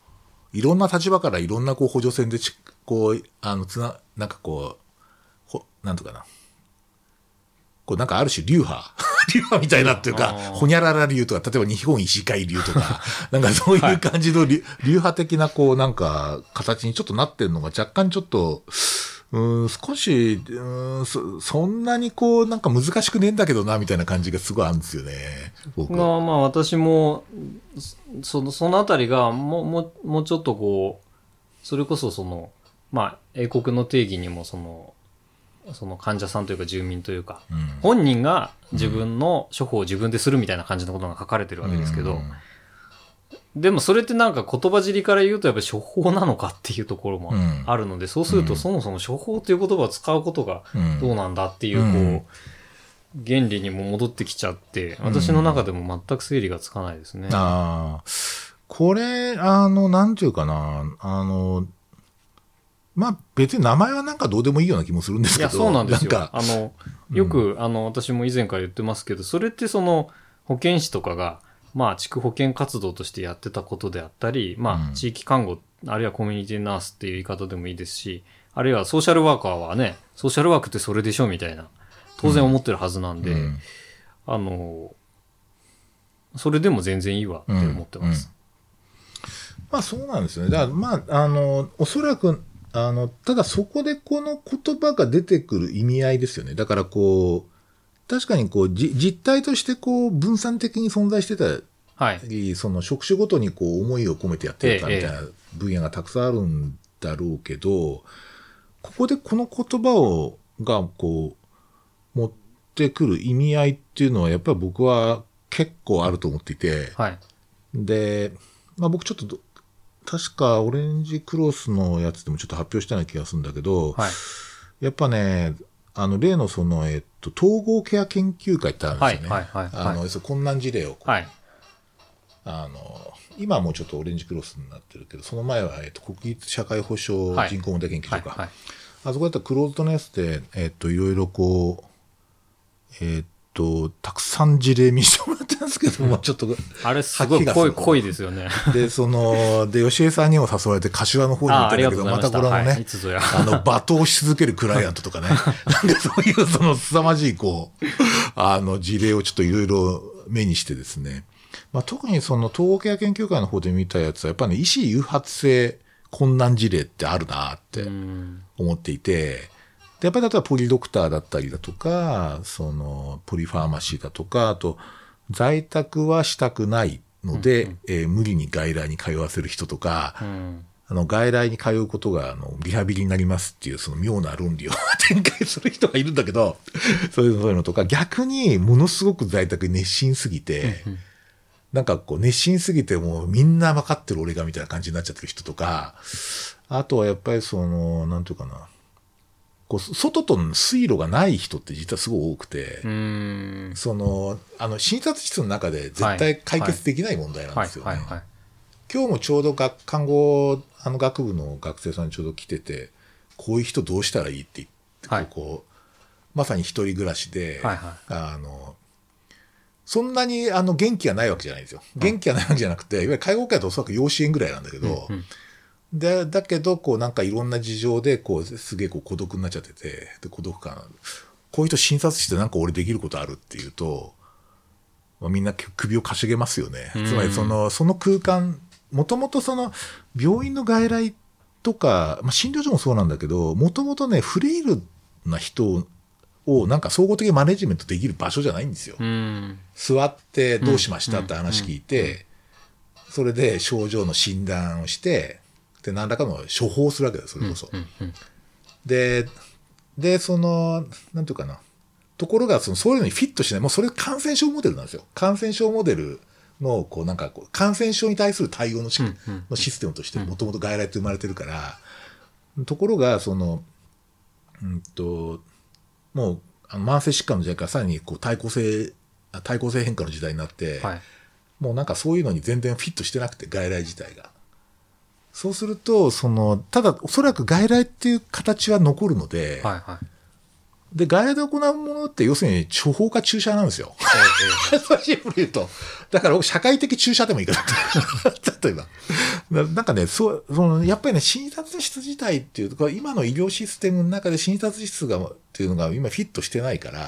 A: いろんな立場からいろんなこう補助線でち、こう、あの、つな、なんかこう、ほ、なんとかな。こう、なんかある種流派。[LAUGHS] 流派みたいなっていうかほにゃらら流とか、例えば日本医師会流とか、[LAUGHS] なんかそういう感じの流,、流派的なこう、なんか、形にちょっとなってるのが若干ちょっと、うーん、少し、うーんそ、そんなにこう、なんか難しくねえんだけどな、みたいな感じがすごいあるんですよね。僕は。
B: が、まあ私も、その、そのあたりが、もう、もう、もうちょっとこう、それこそその、まあ、英国の定義にもその、その患者さんというか住民というか、
A: うん
B: 本人が自分の処方を自分でするみたいな感じのことが書かれてるわけですけど、
A: うん
B: でもそれってなんか言葉尻から言うとやっぱり処方なのかっていうところも
A: うん
B: あるので、そうするとそもそも処方という言葉を使うことが
A: うん
B: どうなんだっていう、こう、
A: うん
B: 原理にも戻ってきちゃって、私の中でも全く整理がつかないですね。
A: ああ。これ、あの、なんていうかな、あの、まあ別に名前はなんかどうでもいいような気もするんですけど。
B: いや、そうなんですよ。
A: か、
B: あの、よく、あの、私も以前から言ってますけど、それってその、保健師とかが、まあ、地区保健活動としてやってたことであったり、ま
A: うん
B: あ、地域看護、あるいはコミュニティナースっていう言い方でもいいですし、あるいはソーシャルワーカーはね、ソーシャルワークってそれでしょみたいな、当然思ってるはずなんで、
A: うん
B: あの、それでも全然いいわって思ってます。
A: まあそうなんですよね。だからまあ、あの、おそらく、あの、ただそこでこの言葉が出てくる意味合いですよね。だからこう、確かにこう、じ実態としてこう、分散的に存在してた
B: はい。
A: り、その職種ごとにこう思いを込めてやってるか
B: ええ
A: みたいな分野がたくさんあるんだろうけど、ここでこの言葉を、がこう、持ってくる意味合いっていうのはやっぱり僕は結構あると思っていて、
B: はい。
A: で、まあ僕ちょっとど、確かオレンジクロスのやつでもちょっと発表したような気がするんだけど、
B: はい。
A: やっぱね、あの、例のその、えっと、統合ケア研究会ってあるんですよね。
B: はいはいはいはい
A: あの、困難事例を
B: はい。
A: あの、今はもうちょっとオレンジクロスになってるけど、その前は、えっと、国立社会保障
B: はい
A: 人口問題研究
B: はい。
A: 所か。
B: はい。
A: あそこだったらクローズドネスで、えっと、いろいろこう、えっと、たくさん事例見せてもらってるんですけども、ちょっと、
B: あれすごい濃い、濃いですよね。
A: で、その、で、吉江さんにも誘われて柏の方に行ったんだけど、
B: ました。
A: またこれもね。あの、罵倒し続けるクライアントとかね、[LAUGHS] なんかそういうその凄まじい、こう、あの、事例をちょっといろいろ目にしてですね、まあ、特にその、統合ケア研究会の方で見たやつは、やっぱり、ね、医師誘発性困難事例ってあるなって
B: うん。
A: 思っていて、で、やっぱり例えばポリドクターだったりだとか、その、ポリファーマシーだとか、あと、在宅はしたくないっので、
B: うん
A: えー無理に外来に通わせる人とか、
B: うん。
A: あの、外来に通うことが、あの、リハビリになりますっていう、その妙な論理を [LAUGHS] 展開する人がいるんだけど、[LAUGHS] そういうのとか、逆にものすごく在宅に熱心すぎて、
B: うん
A: なんかこう熱心すぎてもうみんな分かってる俺がみたいな感じになっちゃってる人とか、あとはやっぱりその、なんていうかな、こう、外との水路がない人って実はすごい多くて、
B: うん。
A: その、あの、診察室の中で絶対解決できない問題なん
B: はい
A: ですよね。今日もちょうど学看護あの学部の学生さんちょうど来ててこういう人どうしたらいいって言って、
B: はい
A: こうまさに一人暮らしで、
B: はいは
A: あのそんなにあの元気がないわけじゃないんですよ。元気がないわけじゃなくて、いわゆる介護会だとおそらく養子縁ぐらいなんだけど、
B: うん
A: でだけどこうなんかいろんな事情でこうすげえこう孤独になっちゃっててで孤独感こういう人診察室でなんか俺できることあるっていうと、まあ、みんな首をかしげますよね。
B: うん
A: つまりそのその空間もともとその病院の外来とか、まあ、診療所もそうなんだけどもともとねフレイルな人をなんか総合的にマネジメントできる場所じゃないんですよ。
B: うん。
A: 座ってどうしました？って話聞いて、それで症状の診断をして、で、何らかの処方をするわけそれこそ。で、で、その、なんていうかな。ところが、その、そういうのにフィットしない。もうそれ感染症モデルなんですよ。感染症モデルの、こう、なんかこう、感染症に対する対応のし、
B: うんうん
A: のシステムとして、もともと外来って生まれてるから、ところが、その、うんと、もう、あの慢性疾患の時代からさらに、こう、対抗性、あ対抗性変化の時代になって、
B: はい。
A: もうなんかそういうのに全然フィットしてなくて、外来自体が。そうすると、その、ただ、おそらく外来っていう形は残るので、
B: はいはい。
A: で、外来で行うものって、要するに処方か注射なんですよ。シンプルに言うと。だから僕、社会的注射でもいいかなと。[LAUGHS] 例えば。ななんかね、そう、その、やっぱりね、診察室自体っていうか、今の医療システムの中で診察室が、っていうのが今フィットしてないから、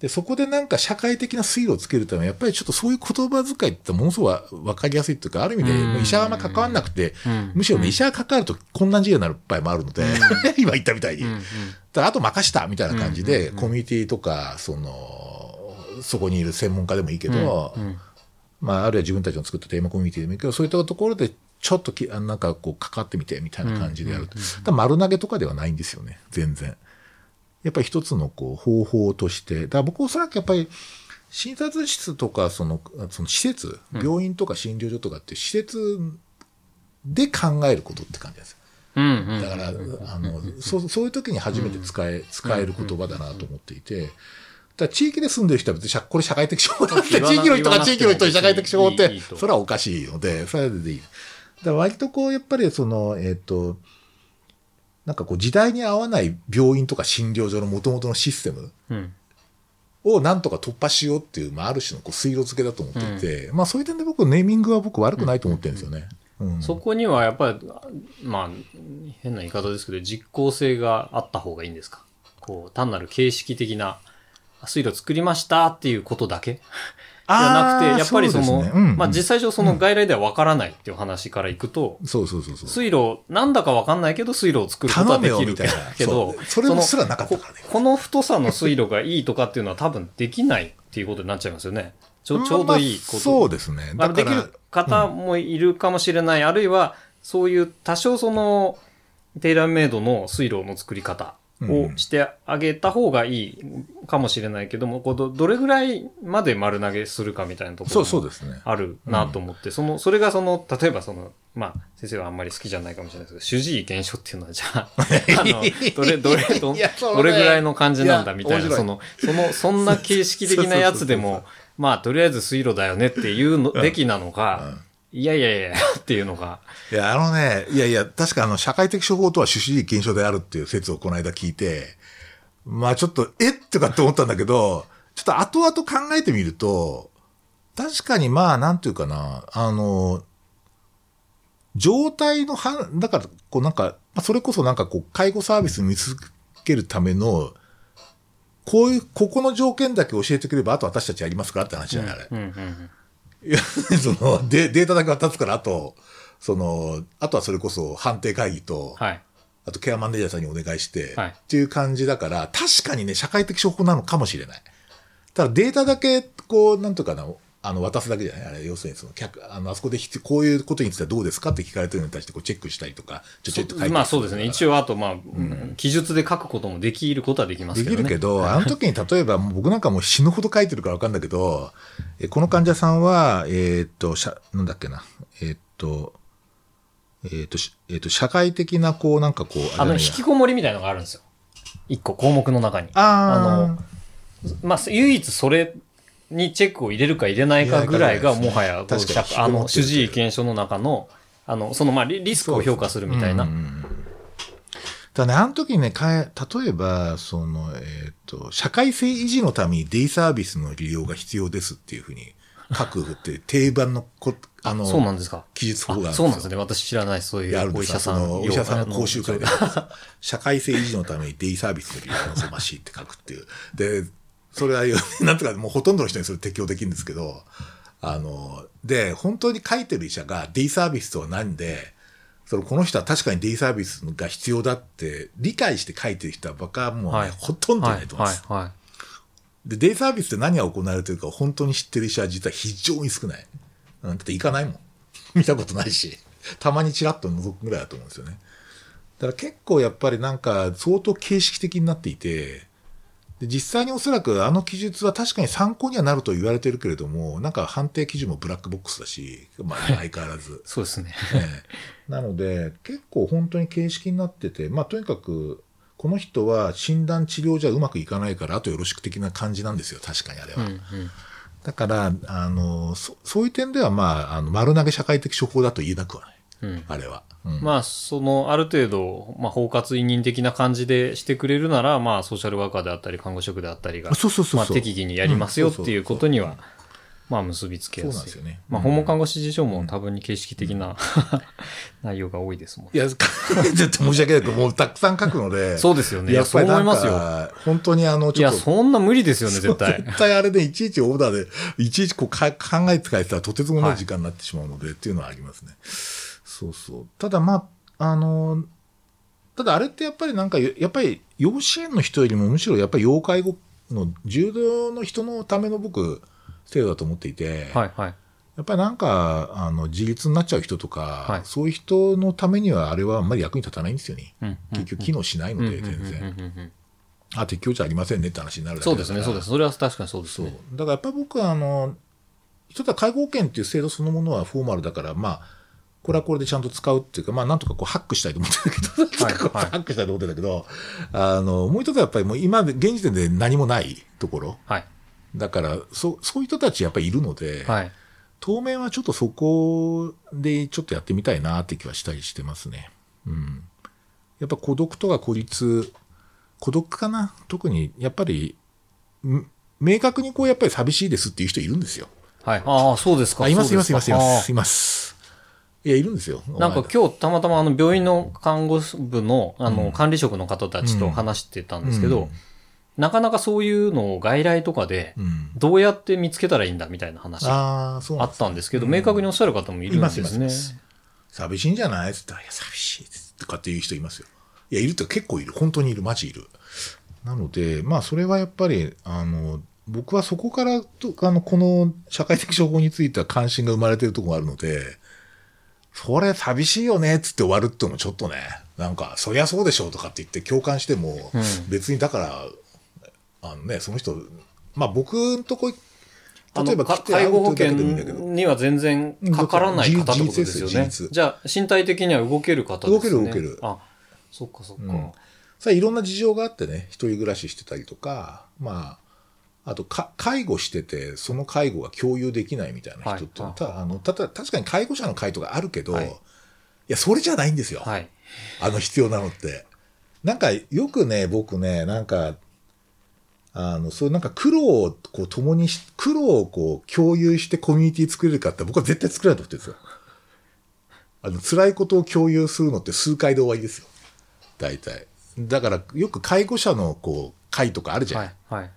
A: で、そこでなんか社会的な水路をつけるために、やっぱりちょっとそういう言葉遣いってものすごいわかりやすいっていうか、ある意味で、医者はあんま関わんなくて、
B: うん。
A: むしろね、医者が関わると困難事例になる場合もあるので、今言ったみたいに。
B: うんうん。
A: だあと任したみたいな感じで、コミュニティとか、その、そこにいる専門家でもいいけど、まあ、あるいは自分たちの作ったテーマコミュニティでもいいけど、そういったところで、ちょっとき、あなんかこう、関わってみて、みたいな感じでやるだ丸投げとかではないんですよね、全然。やっぱり一つのこう方法として、だから僕おそらくやっぱり、診察室とか、その、その施設、病院とか診療所とかって施設で考えることって感じですよ。
B: うんうん
A: だから、あの、そう、そういう時に初めて使え、使える言葉だなと思っていて、だ地域で住んでる人は別に社、これ社会的処方だって、地域の人が地域の人に社会的処方ってそれはおかしいので、それでいい。だ割とこう、やっぱりその、えっ、と、なんかこう時代に合わない病院とか診療所の元々のシステム
B: うん。
A: をなんとか突破しようっていう、まあある種のこう水路付けだと思っていて、まあそういう点で僕ネーミングは僕悪くないと思ってるんですよね。うん。
B: そこにはやっぱり、まあ、変な言い方ですけど、実効性があった方がいいんですか？こう、単なる形式的な、水路作りましたっていうことだけ？なくて、やっぱりその、
A: うですねうん
B: まあ実際上その外来では分からないっていう話からいくと、
A: そうそうそうそう。
B: 水路、なんだか分かんないけど水路を作ることはできるけ
A: 頼めよみたいな
B: けど
A: そう、それもすらなかったからね
B: ここの太さの水路がいいとかっていうのは多分できないっていうことになっちゃいますよね。ちょちょうどいいこと。
A: まあそうですね。
B: まあ、
A: だから、
B: できる方もいるかもしれない、あるいはそういう多少そのテイラーメイドの水路の作り方をしてあげた方がいいかもしれないけども、こうどどれぐらいまで丸投げするかみたいなところも
A: そうですね。
B: あるなと思って、その、それがその、例えばその、まあ、先生はあんまり好きじゃないかもしれないですけど、主治医減少っていうのはじゃあ、[LAUGHS] あの、どれ、どれ、どどれぐらいの感じなんだみたいな、
A: い
B: その、その、そんな形式的なやつでも、まあ、とりあえず水路だよねっていうの、べきなのか、いやいやいやっていうのが、
A: いや、あのね、いやいや、確かあの、社会的処方とは種子治減少であるっていう説をこの間聞いて、まあちょっと、えとかって思ったんだけど、ちょっと後々考えてみると、確かにまあ、なんていうかな、あの、状態のは、だから、こうなんか、まあそれこそなんかこう、介護サービスに見つけるための、こういう、ここの条件だけ教えてくれば、あと私たちやりますからって話じゃない、あれ。
B: うんうんうん
A: いや、[LAUGHS] その、デデータだけ渡すから、あと、その、あとはそれこそ判定会議と、
B: はい。
A: あとケアマネージャーさんにお願いして、
B: はい
A: っていう感じだから、確かにね、社会的処方なのかもしれない。ただデータだけ、こう、なんとかな、あの、渡すだけじゃない？あれ、要するにその、客、あの、あそこで必こういうことについてはどうですかって聞かれてるのに対してこうチェックしたりとか、ちょちょっと書いて
B: まあそうですね。一
A: 応。
B: 応、あと、まあ、記述で書くこともできることはできます
A: で
B: けどね。
A: きるけど、あの時に例えば、僕なんかもう死ぬほど書いてるからわかんだけど、えこの患者さんは、えーっと、しゃ、なんだっけな、えーっと、えーっと、しえーっと、社会的な、こう、なんかこう、
B: あの、
A: れじゃない
B: 引きこもりみたいなのがあるんですよ。一個項目の中に。
A: あー
B: の、まあ、唯一それにチェックを入れるか入れないかぐらいが、もはや、あの、主治医検証の中の、あの、その、まあ、リリスクを評価するみたいな。
A: だね、あの時にね、かえ例えば、その、えっ、と、社会性維持のためにデイサービスの利用が必要ですっていうふうに書くって [LAUGHS] 定番のこ、あの、
B: そうなんですか。
A: 記述法があるん
B: そうなんですね。私知らない、そういうんお医者さん。
A: のお医者さんの講習会で [LAUGHS] 社会性維持のためにデイサービスの利用が望ましいって書くっていう。で、それは、なんとかもうほとんどの人にそれ適用できるんですけど、あの、で、本当に書いてる医者がデイサービスとは何で、そのこの人は確かにデイサービスが必要だって理解して書いてる人は僕はもうね、
B: はい
A: ほとんどい
B: は
A: ないいと思います。
B: はい、はい。
A: で、デイサービスって何が行われてるかを本当に知ってる医者は実は非常に少ない。うん、だって行かないもん。見たことないし。たまにチラッと覗くぐらいだと思うんですよね。だから結構やっぱりなんか相当形式的になっていて、で実際におそらくあの記述は確かに参考にはなると言われてるけれども、なんか判定基準もブラックボックスだし、まあ [LAUGHS] 相変わらず。
B: そうですね。
A: ええなので、結構本当に形式になってて、まあとにかく、この人は診断治療じゃうまくいかないから、あとよろしく的な感じなんですよ、確かにあれは。
B: うんうん。
A: だから、あの、そそういう点では、まあ、あの丸投げ社会的処方だと言えなくはない。
B: うん
A: あれは。うん
B: まあ、その、ある程度、まあ、包括委任的な感じでしてくれるなら、まあ、ソーシャルワーカーであったり、看護職であったりが、まあ、適宜にやりますよっていうことには
A: うん、
B: まあ、結びつけやすい。
A: すよね
B: まあ、訪問看護師事情も多分に形式的な [LAUGHS] 内容が多いですもん。
A: いや、考えてて申し訳ないけど、もうたくさん書くので。
B: そうですよね。いや、そう思いますよ。
A: 本当にあの、
B: いや、
A: ちょっと。
B: そんな無理ですよね、絶対。
A: 絶対あれでいちいちオーダーで、いちいちこうか考えて書いてたらとてつもない時間になってしまうので、っていうのはありますね。そうそう。ただまあ、あの、ただあれってやっぱりなんか、やっぱり養子縁の人よりもむしろやっぱり要介護の重度の人のための僕、制度だと思っていて、
B: はい、はい。
A: やっぱりなんか、あの、自立になっちゃう人とか、
B: はい
A: そういう人のためにはあれはあんまり役に立たないんですよね。
B: うん
A: 結局機能しないので、全
B: うんうんうん
A: 然。
B: うんうん
A: あ、適用値ありませんねって話になるだけだから
B: そうですね、そうです。それは確かにそうです
A: そう
B: ね。。
A: だからやっぱり僕は、あの、一つは介護保険っていう制度そのものはフォーマルだから、まあ、これはこれでちゃんと使うっていうか、まあ、なんとかこうハックしたいと思ってるけど、
B: はいはい
A: ハックしたいと思ってるんだけど、あの、もう一つはやっぱりもう今、現時点で何もないところ。
B: はい。
A: だから、そそういう人たちやっぱりいるので、
B: はい。
A: 当面はちょっとそこでちょっとやってみたいなって気はしたりしてますね。うん。やっぱ孤独とか孤立、孤独かな？特に、やっぱり、ん明確にこうやっぱり寂しいですっていう人いるんですよ。
B: はい。ああ、そうですか。
A: あ、いますいますいますいま
B: あ
A: す。います。いや、いるんですよ。
B: なんか今日たまたまあの病院の看護部のあの
A: うん
B: 管理職の方たちと話してたんですけど
A: うん、
B: なかなかそういうのを外来とかで
A: うん。
B: どうやって見つけたらいいんだみたいな話あったんですけど、
A: うん
B: 明確におっしゃる方もいるんですね
A: 寂しいんじゃない？って言ったら、いや、寂しいです。とかっていう人いますよ。いや、いるって結構いる。本当にいる。マジいる。なので、まあ、それはやっぱり、あの、僕はそこからと、あの、この社会的処方については関心が生まれてるところがあるので、それ寂しいよねっつって終わるってのもちょっとね、なんか、そりゃそうでしょうとかって言って共感しても、
B: うん。
A: 別にだから、あのね、その人、まあ僕んとこ、例えば
B: 介護保険には全然かからない方ってことですよね。じゃあ身体的には動ける方ですね。
A: 動ける動ける。
B: あ、そっかそっか。
A: うん。さあいろんな事情があってね、一人暮らししてたりとか、まあ、あとか、介護してて、その介護が共有できないみたいな人って、
B: はい
A: たあのたた確かに介護者の会とかあるけど、
B: はい
A: い、や、それじゃないんですよ。
B: はい。
A: あの必要なのって。なんか、よくね、僕ね、なんか、あの、そういうなんか苦労をこう共にし、苦労をこう共有してコミュニティ作れるかって僕は絶対作れないと思ってるんですよ。あの、辛いことを共有するのって数回で終わりですよ。大体。だから、よく介護者のこう、会とかあるじゃん。
B: はい。はい。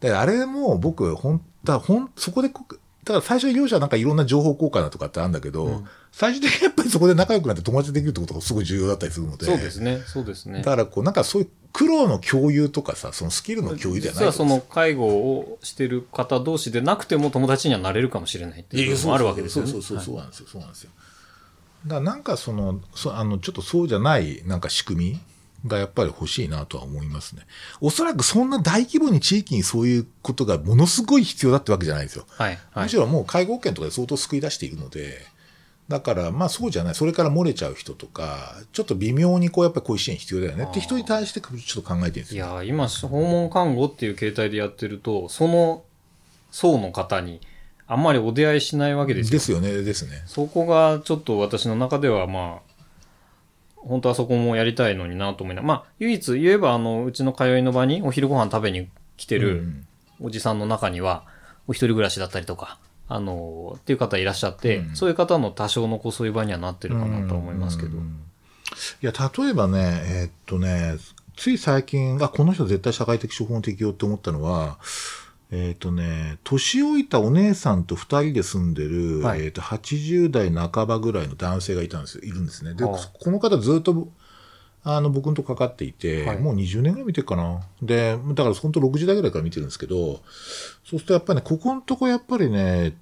A: であれも僕、ほん、だほん、そこでこだから最初に両者なんかいろんな情報交換だとかってあるんだけど、
B: うん
A: 最終的にやっぱりそこで仲良くなって友達できるってことがすごい重要だったりするので。
B: そうですね、そうですね
A: だ。からこう、なんかそういう苦労の共有とかさ、そのスキルの共有じゃない
B: 実はその介護をしてる方同士でなくても友達にはなれるかもしれないっていう部分もあるわけですよね。
A: そうそうそう、
B: はい
A: そうなんですよ、そうなんですよ。だからなんかその、そあの、ちょっとそうじゃない、なんか仕組みがやっぱり欲しいなとは思いますね。おそらくそんな大規模に地域にそういうことがものすごい必要だってわけじゃないですよ。
B: はい。はい
A: むし。ろもう介護保険とかで相当救い出しているので、だからまあそうじゃない、それから漏れちゃう人とか、ちょっと微妙にこうやっぱりこういう支援必要だよねって人に対してちょっと考えてるんですよ。
B: いやー今、訪問看護っていう形態でやってると、その層の方にあんまりお出会いしないわけですよ。
A: ですよね、ですね。
B: そこがちょっと私の中ではまあ、本当はそこもやりたいのになと思いながら、まあ、唯一言えば、あの、うちの通いの場にお昼ご飯食べに来て
A: う
B: る
A: ん。
B: おじさんの中には、お一人暮らしだったりとか、あの、っていう方いらっしゃって、
A: うん。
B: そういう方の多少のこうそういう場にはなってるかなと思いますけど。
A: うんいや、例えばね、えーっとね、つい最近、あ、この人絶対社会的処方の適用って思ったのは、えーっとね、年老いたお姉さんと二人で住んでる、
B: はい
A: えーっと、80代半ばぐらいの男性がいたんですよ、いるんですね。で、
B: はあ
A: この方ずっと、あの、僕のとこかかっていて、
B: はい
A: もう20年ぐらい見てるかな。で、だから本当60代ぐらいから見てるんですけど、そうするとやっぱりね、ここのとこやっぱりね、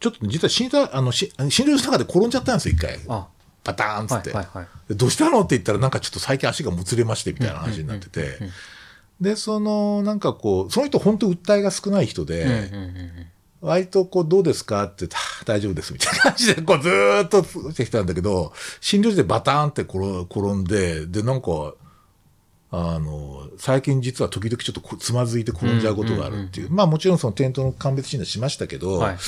A: ちょっと実は診断、あの、し診療所の中で転んじゃったんですよ、一回。
B: あ、
A: パターンっつって。
B: はいはいはい。
A: でどうしたの？って言ったら、なんかちょっと最近足がもつれましてみたいな話になってて、で、その、なんかこう、その人本当訴えが少ない人で、
B: うんうんうんうん。
A: 割とこう、どうですか？って言って、はあ大丈夫です。みたいな感じで、こう、ずーっとしてきたんだけど、診療所でバターンって転転んで、で、なんか、あの、最近実は時々ちょっとこつまずいて転んじゃうことがあるっていう。まあもちろんその転倒の鑑別診断しましたけど、
B: はい。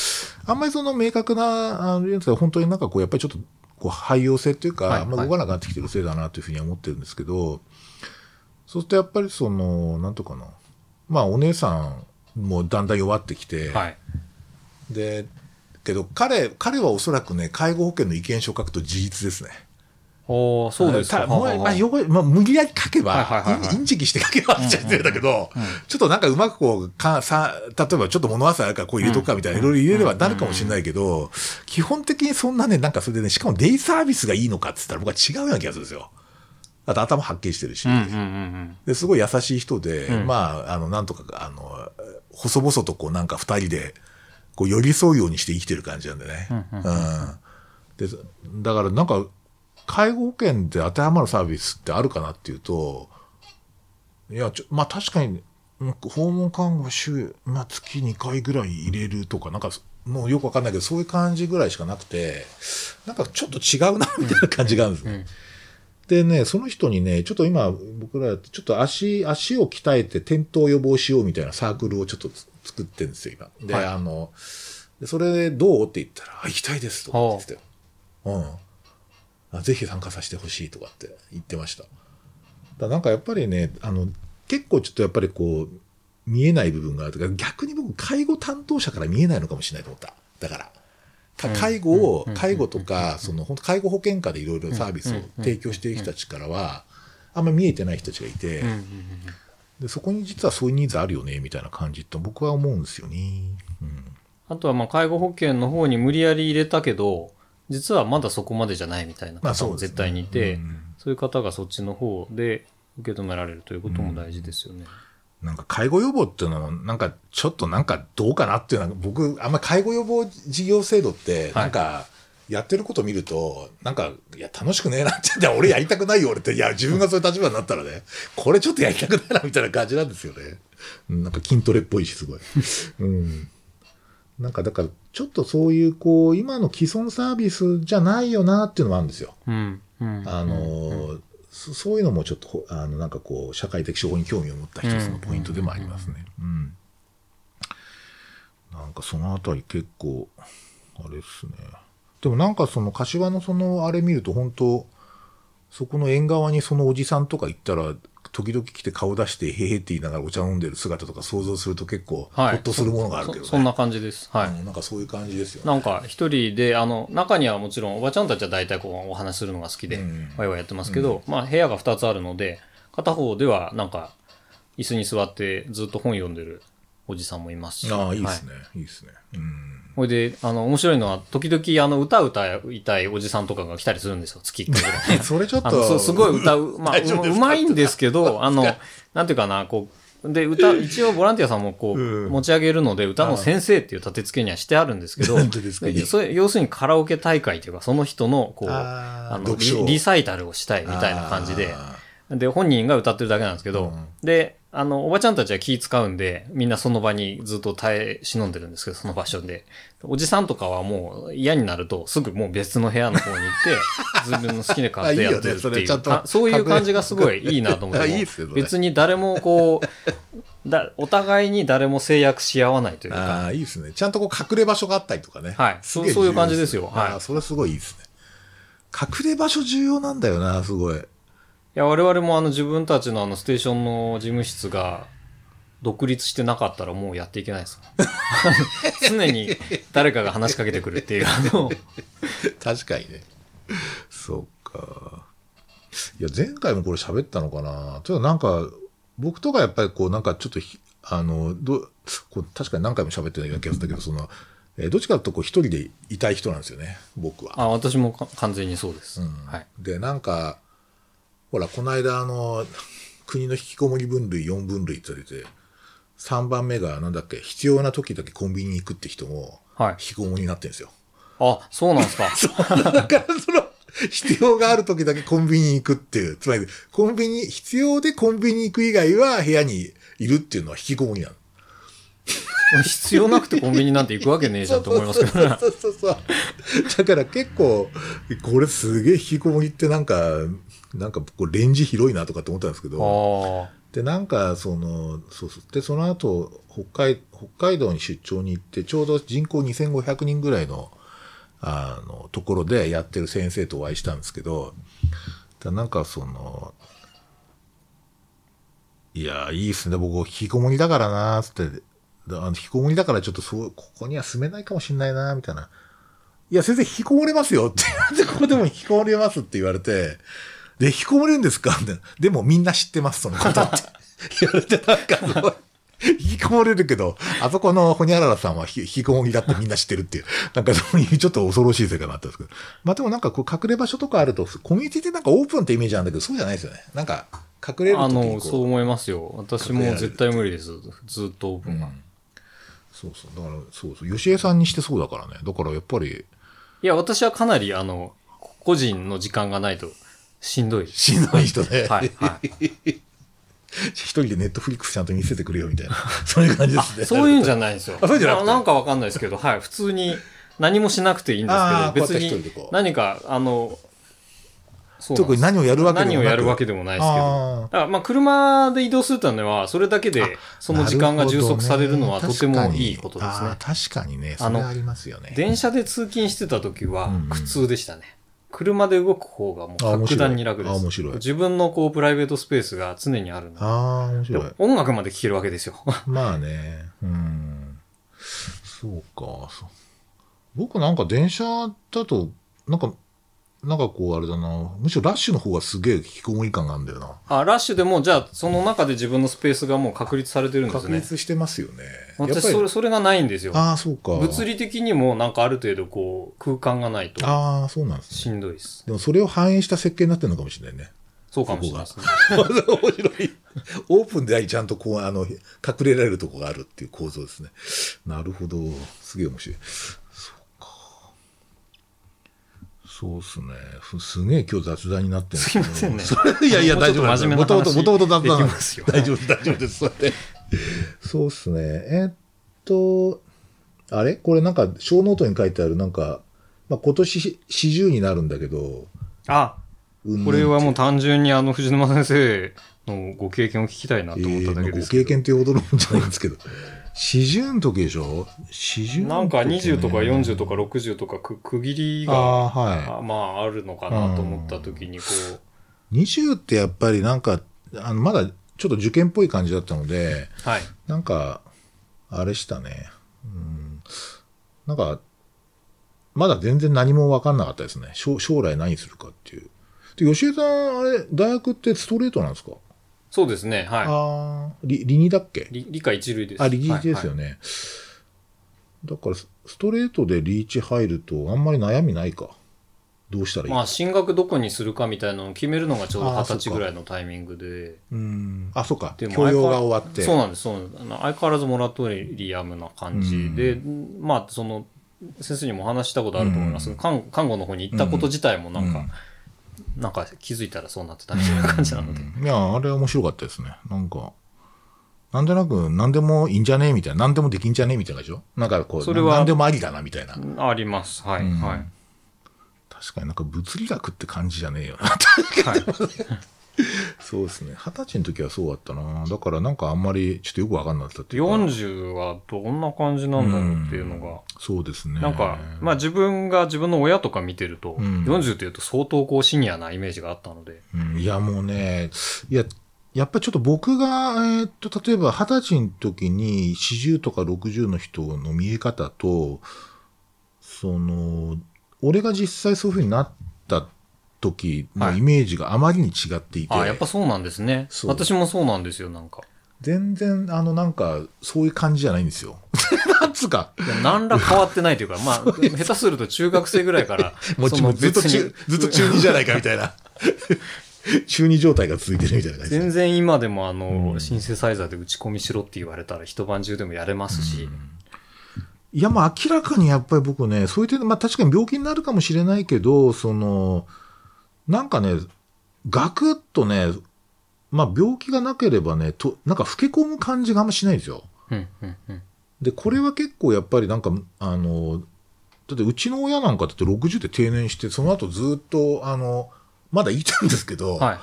A: あんまりその明確な、あの、本当になんかこう、やっぱりちょっと、こう、廃用性っていうか、
B: はい
A: あんまり動かなくなってきてるせいだなというふうには思ってるんですけど、そうするとやっぱりその、なんとかな。まあお姉さんもだんだん弱ってきて、
B: はい。
A: で、けど彼、彼はおそらくね、介護保険の意見書を書くと事実ですね。
B: おーそうですか。
A: たもうまあ、よまあ、無理やり書けば、
B: はいはいはいはい
A: インインチキして書けばって言ってるんだけど、ちょっとなんかうまくこう、かさ、例えばちょっと物忘れあるからこう入れとくかみたいな、いろいろ入れればなるかもしれないけど、基本的にそんなね、なんかそれでね、しかもデイサービスがいいのかって言ったら僕は違うような気がするんですよ。あと頭はっきりしてるし。
B: うんうんうんうん。
A: ですごい優しい人で、
B: うん
A: まあ、あの、なんとか、あの、細々とこう、なんか二人で、こう、寄り添うようにして生きてる感じなんでね。
B: うんうん
A: で、だからなんか、介護保険で当てはまるサービスってあるかなっていうと、いや、ちょまあ確かに、うん訪問看護週、まあ月2回ぐらい入れるとか、なんか、もうよくわかんないけど、そういう感じぐらいしかなくて、なんかちょっと違うな、みたいな感じがあるんですよ。
B: うん
A: でね、その人にね、ちょっと今、僕ら、ちょっと足、足を鍛えて転倒予防しようみたいなサークルをちょっとつ作ってるんですよ、今。で、
B: はい
A: あの、でそれでどう？って言ったら、あ、行きたいですとか言ってたよ。うんあ。ぜひ参加させてほしいとかって言ってました。だからなんかやっぱりね、あの、結構ちょっとやっぱりこう、見えない部分があるとか、逆に僕、介護担当者から見えないのかもしれないと思った。だから。介護を
B: うん、
A: 介護とか、その、本当介護保険課でいろいろサービスを提供している人たちからは、あんまり見えてない人たちがいて、
B: うんうんうん。
A: でそこに実はそういうニーズあるよね、みたいな感じと僕は思うんですよね。うん。
B: あとはまあ介護保険の方に無理やり入れたけど、実はまだそこまでじゃないみたいな方も絶対にいて、
A: うん。
B: そういう方がそっちの方で受け止められるということも大事ですよね。
A: なんか介護予防っていうのも、なんかちょっとなんかどうかなっていうのは、僕、あんまり介護予防事業制度って、
B: はい
A: なんか、やってること見ると、なんか、いや、楽しくねえなって、いや、俺やりたくないよ、俺って。いや、自分がそういう立場になったらね、これちょっとやりたくないな、みたいな感じなんですよね。うんなんか筋トレっぽいし、すごい。うん。なんか、だから、ちょっとそういう、こう、今の既存サービスじゃないよな、っていうのもあるんですよ。
B: うん。うん。
A: あのーそそういうのもちょっと、あの、なんかこう、社会的処方に興味を持った一つのポイントでもありますね。うん。なんかそのあたり結構、あれっすね。でもなんかその柏のそのあれ見ると本当そこの縁側にそのおじさんとか行ったら、時々来て顔出して、へへって言いながらお茶飲んでる姿とか想像すると結構、ほ
B: はい。
A: っとするものがあるけどね。
B: そそんな感じです。はい。
A: うんなんかそういう感じですよね。
B: なんか一人で、あの、中にはもちろんおばちゃんたちは大体こうお話しするのが好きで
A: うん、
B: ワイワイやってますけど、まあ部屋が2つあるので、片方ではなんか椅子に座ってずっと本読んでるおじさんもいますし。
A: ああ、いいで
B: は
A: すね。いいですね。うん。
B: ほいで、あの、面白いのは、時々、あの、歌歌いたいおじさんとかが来たりするんですよ。月1回ぐらい。[LAUGHS]
A: それちょっと。
B: すすごい歌う、まあ、ううまいんですけど、[LAUGHS] あの、なんていうかな、こう、で、歌、一応ボランティアさんもこう、
A: うん
B: 持ち上げるので、歌の先生っていう立て付けにはしてあるんですけど、[LAUGHS] それ、要するにカラオケ大会というか、その人の、こう、
A: あ
B: のリ、リサイタルをしたいみたいな感じで、
A: あ
B: で、本人が歌ってるだけなんですけど、
A: うん
B: で、あの、おばちゃんたちは気使うんで、みんなその場にずっと耐え忍んでるんですけど、その場所で。おじさんとかはもう嫌になると、すぐもう別の部屋の方に行って、[LAUGHS] 自分の好きな買ってやってるっていう
A: あいいよねそれちゃんと
B: かそういう感じがすごいいいなと思っ
A: あ
B: て
A: いいっすよそれ
B: 別に誰もこう、だお互いに誰も制約し合わないという
A: あ
B: か、
A: あ、いいですね。ちゃんとこう隠れ場所があったりとかね。
B: はいそうそういう感じですよはい
A: ああそれすごいいいですね。隠れ場所重要なんだよな、すごい。
B: いや、我々もあの自分たちのあのステーションの事務室が独立してなかったらもうやっていけないですもん。[LAUGHS] 常に誰かが話しかけてくるっていう、あの、
A: 確かにね。そうか。いや、前回もこれ喋ったのかな。ちょっとなんか、僕とかやっぱりこう、なんかちょっとひ、あの、どこう確かに何回も喋ってないような気がするんだけど、その、えーどっちかというとこう一人でいたい人なんですよね、僕は。
B: あ、私もか完全にそうです。
A: うん
B: はい。
A: で、なんか、ほら、この間、あの、国の引きこもり分類4分類って言われて、3番目が、なんだっけ、必要な時だけコンビニに行くって人も、
B: はい
A: 引きこもりになってるんですよ。
B: あ、そうなんですか。[LAUGHS]
A: だから、その、必要がある時だけコンビニに行くっていう、つまり、コンビニ、必要でコンビニに行く以外は部屋にいるっていうのは引きこもりなの。
B: 必要なくてコンビニなんて行くわけねえじゃんと思いますけどね。
A: そうそうそうそう。だから結構、これすげえ引きこもりってなんか、なんかこうレンジ広いなとかって思ったんですけど、
B: あ
A: で、なんかその、そうそう。で、その後、北海、北海道に出張に行って、ちょうど人口2500人ぐらいの、あの、ところでやってる先生とお会いしたんですけど、だなんかその、いや、いいっすね。僕、引きこもりだからな、つって。だあの引きこもりだからちょっとそう、ここには住めないかもしんないな、みたいな。いや、先生、引きこもれますよって。[LAUGHS] で、ここでも引きこもれますって言われて、で、引きこもれるんですか？って。でもみんな知ってます、そのことって。言われて、なんか引きこもれるけど、あそこのホニャララさんはひ引きこもりだってみんな知ってるっていう、なんかそういうちょっと恐ろしい世界があったんですけど。まあでもなんかこう隠れ場所とかあると、コミュニティってなんかオープンってイメージなんだけど、そうじゃないですよね。なんか、隠れる
B: あ。の、そう。思いますよ。私も絶対無理です。ずっとオープンが。
A: そうそう。だから、そうそう。吉江さんにしてそうだからね。だからやっぱり、
B: いや、私はかなり、あの、個人の時間がないとしんどい。
A: しんどい人ね。
B: はい、はい。[LAUGHS]
A: 一人でネットフリックスちゃんと見せてくれよみたいな。[LAUGHS] そういう感じですね。
B: そういうんじゃないんですよ。
A: あそういうんじゃなくて？
B: なんかわかんないですけど、はい。普通に何もしなくていいんですけど、別に
A: う
B: 何か、あの、
A: 特に何をやるわけでもなく
B: 何をやるわけでもないですけど。
A: あ
B: まあ、車で移動するためは、それだけで、その時間が充足されるのはとてもいいことですね。
A: 確かにね。そ
B: あの
A: れありますよね。
B: 電車で通勤してた時は
A: うんうん
B: 苦痛でしたね。車で動く方がもう格段に楽です。
A: あ面白い
B: 自分のこう、プライベートスペースが常にあるので。
A: ああ、面白い。
B: 音楽まで聴けるわけですよ。[LAUGHS]
A: まあね。うん。そうか。僕なんか電車だと、なんか、なんかこうあれだな。むしろラッシュの方がすげえ引きこもり感があるんだよな。
B: あ、ラッシュでも、じゃあ、その中で自分のスペースがもう確立されてるんですね。
A: 確立してますよね。
B: 私、
A: り
B: それ、それがないんですよ。
A: ああ、そうか。
B: 物理的にもなんかある程度こう、空間がないと
A: ああ、そうなんですね。
B: しんどいです。
A: でもそれを反映した設計になってるのかもしれないね。
B: そうかもしれないですね。[LAUGHS]
A: 面白い。オープンであり、ちゃんとこう、あの、隠れられるとこがあるっていう構造ですね。なるほど。すげえ面白い。そうか。そうっすね。ふすげえ今日雑談になってる
B: すいませんね
A: いやいや、大丈夫
B: 真面目な
A: もともと、
B: 話
A: もともと雑談なんで
B: すよ
A: 大丈夫、大丈夫です。それで。そうっすね。えっと、あれ？これなんか、小ノートに書いてある、なんか、まあ、今年40になるんだけど、
B: あ、
A: うん
B: これはもう単純にあの、藤沼先生のご経験を聞きたいなと思っただけ
A: えー
B: ですけど。
A: ご経験っていうほどのもんじゃないんですけど。四十の時でしょ？四十
B: なんか20とか40とか60とかく区切り
A: あ
B: が、
A: は
B: あまあ、あるのかなと思った時に、こう、
A: い。20ってやっぱりなんか、あの、まだちょっと受験っぽい感じだったので、
B: はい。
A: なんか、あれしたね。うん。なんか、まだ全然何も分かんなかったですね。将将来何するかっていう。で、吉江さん、あれ、大学ってストレートなんですか？
B: そうですね。は
A: ああ、理、理にだっけ？
B: い。理理科一類です。
A: あ、リーチですよ
B: ね。
A: ね。だから、スストレートでリーチ入ると、あんまり悩みないか。どうしたらいい？
B: まあ、進学どこにするかみたいなのを決めるのがちょうど二十歳ぐらいのタイミングで。
A: うん。あ、そうか。
B: でも
A: 教養が終わって。
B: そうなんです、そうなんです。相変わらずモラトリアムな感じで、まあ、その、先生にもお話ししたことあると思いますが、看看護の方に行ったこと自体もなんか、
A: うん
B: なんか気づいたらそうなってたみたいな感じなので。
A: いや、あれは面白かったですね。なんか、なんとなく、なんでもいいんじゃねえみたいな、なんでもできんじゃねえみたいなでしょ？なんかこう、
B: それは
A: なんでもありだなみたいな。
B: あります。はい。
A: うん
B: はい。
A: 確かになんか物理学って感じじゃねえよな。
B: はい。[LAUGHS]
A: そうですね。二十歳の時はそうだったな。だからなんかあんまりちょっとよくわかんなかったっていうか。
B: 40はどんな感じなんだろうっていうのが、
A: そうですね。
B: なんか、まあ自分が自分の親とか見てると、
A: うん
B: 40っていうと相当こうシニアなイメージがあったので、
A: うんいやもうね、いや、やっぱりちょっと僕が、えーっと、例えば二十歳の時に40とか60の人の見え方と、その、俺が実際そういう風になった時のイメージがあまりに違っていて、
B: あやっぱそうなんですね。私もそうなんですよ、なんか。
A: 全然、あの、なんか、そういう感じじゃないんですよ。[LAUGHS] なんつうか、
B: 何ら変わってないというか、まあ、[LAUGHS] 下手すると中学生ぐらいから、[LAUGHS]
A: もちろんずっと中ずっと中二じゃないかみたいな。中二状態が続いてるみたいな感じで。
B: 全然今でもあの、
A: うん。
B: シンセサイザーで打ち込みしろって言われたら一晩中でもやれますし、
A: いや、まあ明らかにやっぱり僕ね、そういう点で、まあ確かに病気になるかもしれないけど、その、なんかね、ガクッとね、まあ病気がなければね、と、なんか老け込む感じがあんましないんですよ。
B: うん、うん、うん。
A: で、これは結構やっぱりなんか、あの、だってうちの親なんかだって60で定年して、その後ずっと、あの、まだ生きてるんですけど、
B: はい。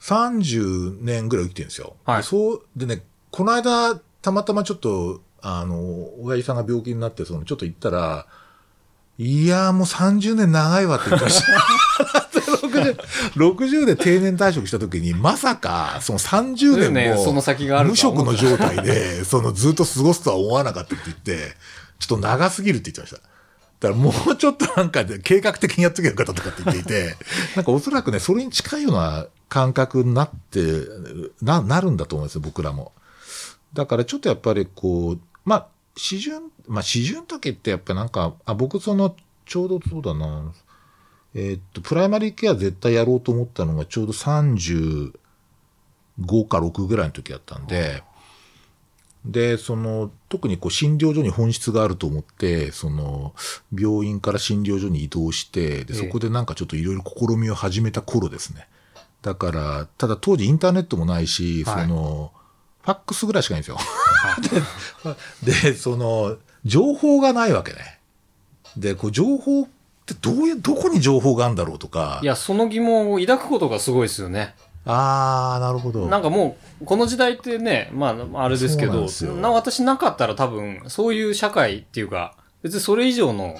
A: 30年ぐらい生きてるんですよ。
B: はい
A: でそう、でね、この間、たまたまちょっと、あの、親父さんが病気になって、その、ちょっと行ったら、いやーもう30年長いわって言ってました。[LAUGHS] 60, 60で定年退職した時に、まさか、その30年も、
B: ねその先がある
A: 無職の状態で、そのずっと過ごすとは思わなかったって言って、ちょっと長すぎるって言ってました。だからもうちょっとなんかで計画的にやっとけばよかったとかって言っていて、なんかおそらくね、それに近いような感覚になって、な、なるんだと思うんですよ、僕らも。だからちょっとやっぱりこう、まあ、四旬、まあ四旬時ってやっぱなんか、あ、僕その、ちょうどそうだな、えーっと、プライマリーケア絶対やろうと思ったのがちょうど35か6ぐらいの時だったんで、で、その、特にこう診療所に本質があると思って、その、病院から診療所に移動して、で、
B: ええ
A: そこでなんかちょっといろいろ試みを始めた頃ですね。だから、ただ当時インターネットもないし、
B: はい
A: その、ファックスぐらいしかないんですよ。[LAUGHS] で、その、情報がないわけね。で、こう、情報ってどういう、どこに情報があるんだろうとか。
B: いや、その疑問を抱くことがすごいですよね。
A: あー、なるほど。
B: なんかもう、この時代ってね、まあ、あれですけど
A: な
B: 私なかったら多分、そういう社会っていうか、別にそれ以上のも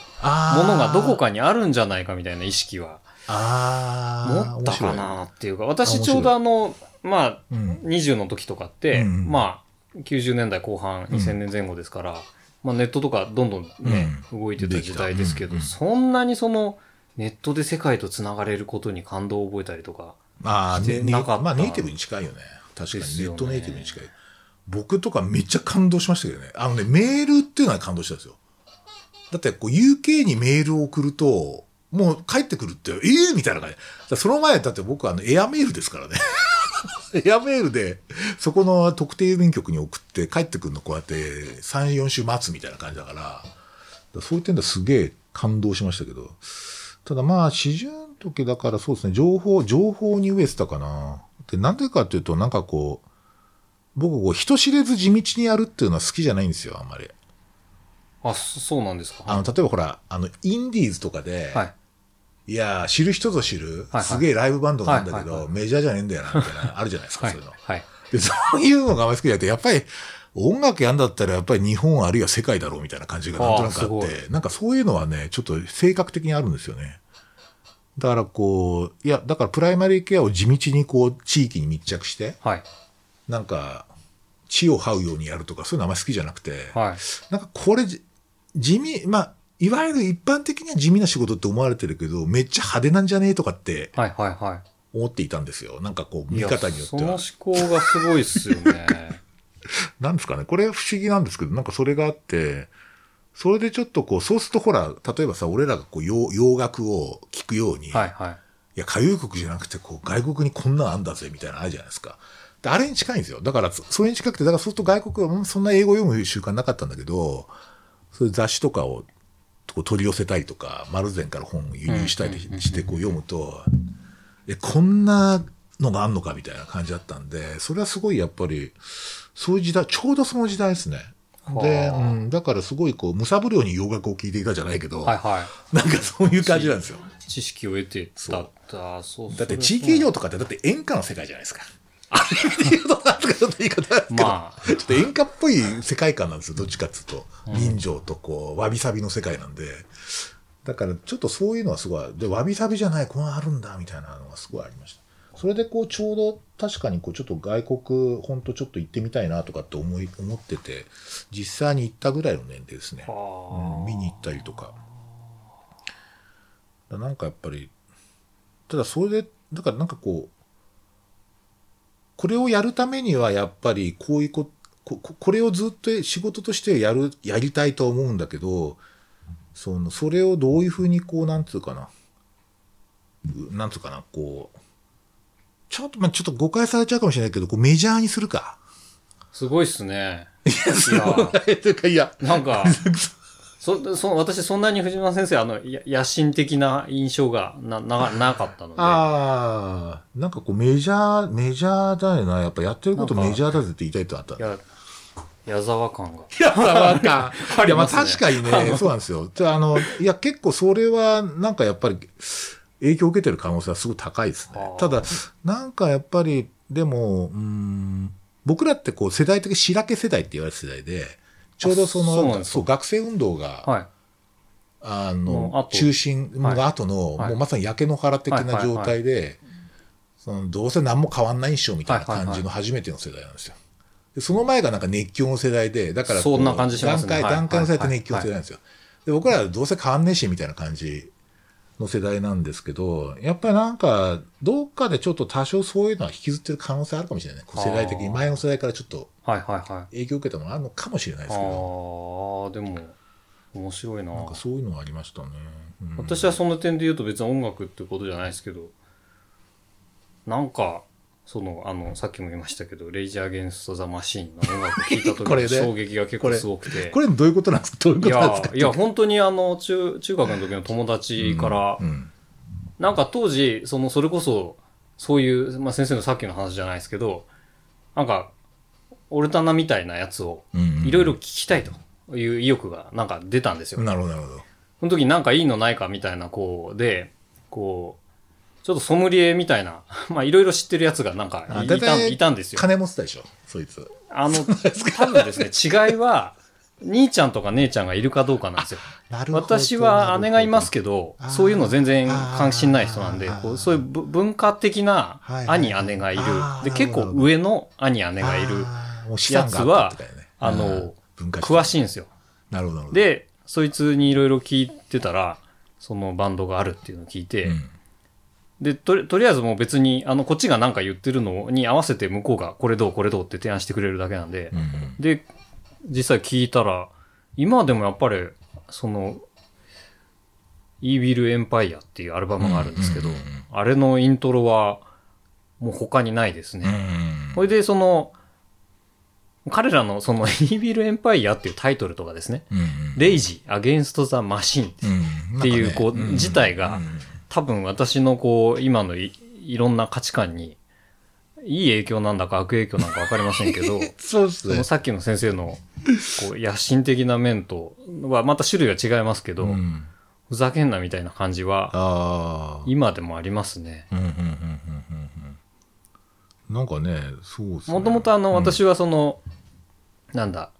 B: のがどこかにあるんじゃないかみたいな意識は
A: あー、
B: 持ったかなっていうか、私ちょうどあの、まあ、
A: うん。
B: 20の時とかって、
A: うん
B: まあ、90年代後半、2000年前後ですから、まあネットとかどんどんね、動いてた時代ですけど、
A: できた
B: そんなにその、ネットで世界と繋がれることに感動を覚えたりとか、
A: ああ、まあネイティブに近いよね。確かにネットネイティブに近い。僕とかめっちゃ感動しましたけどね。あのね、メールっていうのは感動したんですよ。だってこう UK にメールを送ると、もう帰ってくるって、ええみたいな感じ。その前だって僕はあのエアメールですからね。エアメールで、そこの特定郵便局に送って帰ってくるのこうやって3、4週待つみたいな感じだから、だからそういう点ではすげえ感動しましたけど。ただまあ、四十の時だからそうですね、情報、情報に飢えてたかな。で、なんでかっていうと、なんかこう、僕こう、人知れず地道にやるっていうのは好きじゃないんですよ、あんまり。
B: あ、そそうなんですか？
A: あの、例えばほら、あの、インディーズとかで、
B: はい。
A: いやー、知る人ぞ知る、すげえライブバンドなんだけど、メジャーじゃねえんだよな、みたいな、あるじゃないですか、
B: はい
A: そういうの。。
B: はい。
A: で、そういうのがあんまり好きだと、やっぱり、音楽やんだったらやっぱり日本あるいは世界だろうみたいな感じがなんとなくあって、なんかそういうのはね、ちょっと性格的にあるんですよね。だからこう、いや、だからプライマリーケアを地道にこう、地域に密着して、
B: はい。
A: なんか、地を這うようにやるとか、そういうのあんまり好きじゃなくて、
B: はい。
A: なんかこれじ、地味、まあ、いわゆる一般的には地味な仕事って思われてるけど、めっちゃ派手なんじゃねえとかって
B: はい。はい。はい。
A: 思っていたんですよ。なんかこう、見方によっては。
B: 思考がすごいっすよね。[LAUGHS]
A: なんですかね。これ不思議なんですけど、なんかそれがあって、それでちょっとこう、そうするとほら、例えばさ、俺らがこう洋、洋楽を聴くように、
B: はいはい。
A: いや、歌謡曲じゃなくて、こう、外国にこんなんあんだぜ、みたいなのあるじゃないですか。であれに近いんですよ。だから、そそれに近くて、だからそうすると外国はうんそんな英語読む習慣なかったんだけど、そういう雑誌とかをこう取り寄せたりとか、丸善から本を輸入したりしてこう読むと、え、こんなのがあんのかみたいな感じだったんで、それはすごいやっぱり、そういう時代、ちょうどその時代ですね。で、
B: はあ
A: うん、だからすごいこう、無差不量に洋楽を聴いていたじゃないけど、
B: はいは
A: なんかそういう感じなんですよ。
B: い。知識を得てたった。そう
A: だって地域医療とかってだって演歌の世界じゃないですか。あれ見て言うとなんとかちょっと言い方あるけど、
B: まあ
A: ちょっと演歌っぽい世界観なんですよ、どっちかっていうと。人情とこう、わびさびの世界なんで。だからちょっとそういうのはすごい、で、わびさびじゃない、こんあるんだ、みたいなのがすごいありました。それでこう、ちょうど確かにこう、ちょっと外国、ほんとちょっと行ってみたいなとかって思い、思ってて、実際に行ったぐらいの年齢ですね。
B: はあ
A: うん見に行ったりとか。だなんかやっぱり、ただそれで、だからなんかこう、これをやるためにはやっぱりこういうこ、こここれをずっと仕事としてやる、やりたいと思うんだけど、その、それをどういうふうにこう、なんつうかな、うなんつうかな、こう、ちょっと、まあちょっと誤解されちゃうかもしれないけど、こうメジャーにするか。
B: すごいっすね。
A: いや、というか、いや、
B: なんか、[LAUGHS] そ、そ、私そんなに藤間先生、あの、や野心的な印象がな、な、なかったので。
A: ああ、なんかこうメジャー、メジャーだよな。やっぱやってることメジャーだぜって言いたいってあった。
B: 矢沢感が。[LAUGHS]
A: いや、なんか、いや、まあ確かにね、そうなんですよ。じゃあ、あの、いや、結構それは、なんかやっぱり、影響を受けてる可能性はすごい高いですねただ、なんかやっぱり、でも、うーん、僕らってこう世代的に白毛世代って言われる世代で、ちょうどその、
B: あそう
A: 学生運動が、
B: はい。
A: あの、
B: 後。
A: 中心の後の、
B: はい。
A: もうまさに焼け野原的な状態で、そのどうせ何も変わんないんしょみたいな感じの初めての世代なんですよ。でその前がなんか熱狂の世代で、だからこう
B: そんな感じしますね。
A: 段階、
B: はい。
A: 段階の世代って熱狂の世代なんですよ。で僕らはどうせ変わんねえしみたいな感じの世代なんですけど、やっぱりなんか、どっかでちょっと多少そういうのは引きずってる可能性あるかもしれない。こう世代的に、前の世代からちょっと
B: はいはいはい。
A: 影響を受けたのがあるのかもしれないですけど、
B: ああ、でも、面白いな。
A: なんかそういうのはありましたね。うん
B: 私はその点で言うと別に音楽ってことじゃないですけど、なんか、その、あの、さっきも言いましたけど、レイジー・アゲンスト・ザ・マシーンの音楽聴いた時の [LAUGHS] 衝撃が結構すごくて。
A: これどういうことなんですか？どういうこ
B: い
A: となんですか、
B: やいや、本当にあの、中、中学の時の友達から、
A: うん
B: なんか当時、その、それこそ、そういう、まあ先生のさっきの話じゃないですけど、なんか、オルタナみたいなやつを、
A: うんうん
B: いろいろ聞きたいという意欲がなんか出たんですよ。
A: なるほど、なるほど。
B: その時なんかいいのないかみたいな、こう、で、こう、ちょっとソムリエみたいな、[LAUGHS] まあいろいろ知ってるやつがなんか
A: あ
B: いいたいたんですよ。
A: 金持ってたでしょそいつ。
B: あの、[LAUGHS] 多分ですね、違いは、兄ちゃんとか姉ちゃんがいるかどうかなんですよ。私は姉がいます
A: け
B: けどそういうの全然関心ない人なんでこうそういうぶ文化的な兄姉がいる。で、結構上の兄姉がいる、
A: もう資産が
B: あの詳しいんですよ。
A: なるほど、なるほど。
B: で、そいつにいろいろ聞いてたら、そのバンドがあるっていうのを聞いて、
A: うん
B: で、とり、とりあえずもう別に、あの、こっちがなんか言ってるのに合わせて向こうがこれどうこれどうって提案してくれるだけなんで、
A: うんうん。
B: で、実際聞いたら、今でもやっぱり、その、イービルエンパイアっていうアルバムがあるんですけど、あれのイントロは、もう他にないです
A: うん
B: ね。それで、その、彼らのその、イービルエンパイアっていうタイトルとかですね、レイジ、アゲンスト・ザ・マシン
A: うん
B: っていうこうん自体が多分私のこう、今のいいろんな価値観に、いい影響なんだか悪影響なんかわかりませんけど、[LAUGHS]
A: そうですね。
B: さっきの先生の、こう、野心的な面とは、また種類が違いますけど、
A: うん
B: ふざけんなみたいな感じは。今でもありますね。
A: うんうんうんうんうんうんなんかね、そうですね。
B: もともとあの、
A: うん
B: 私はその、なんだ、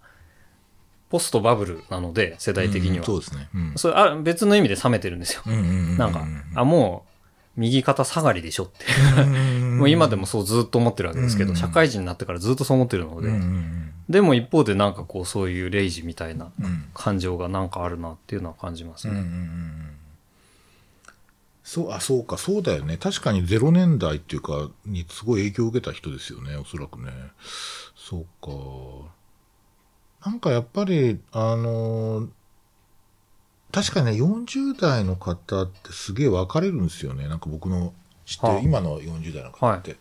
B: ポストバブルなので、世代的には。
A: うんそうですね。うん
B: それあ別の意味で冷めてるんですよ。なんか、あ、もう、右肩下がりでしょって。
A: うん
B: もう今でもそうずっと思ってるわけですけど、
A: うん
B: 社会人になってからずっとそう思ってるので、でも一方でなんかこうそういうレイジみたいな感情がなんかあるなっていうのは感じますね。
A: うんうんうんうんそう、あ、そうか、そうだよね。確かに0年代っていうか、にすごい影響を受けた人ですよね、おそらくね。そうか。なんかやっぱり、あのー確かにね、40代の方ってすげえ分かれるんですよね。なんか僕の知ってる、
B: はあ
A: 今の40代の方って。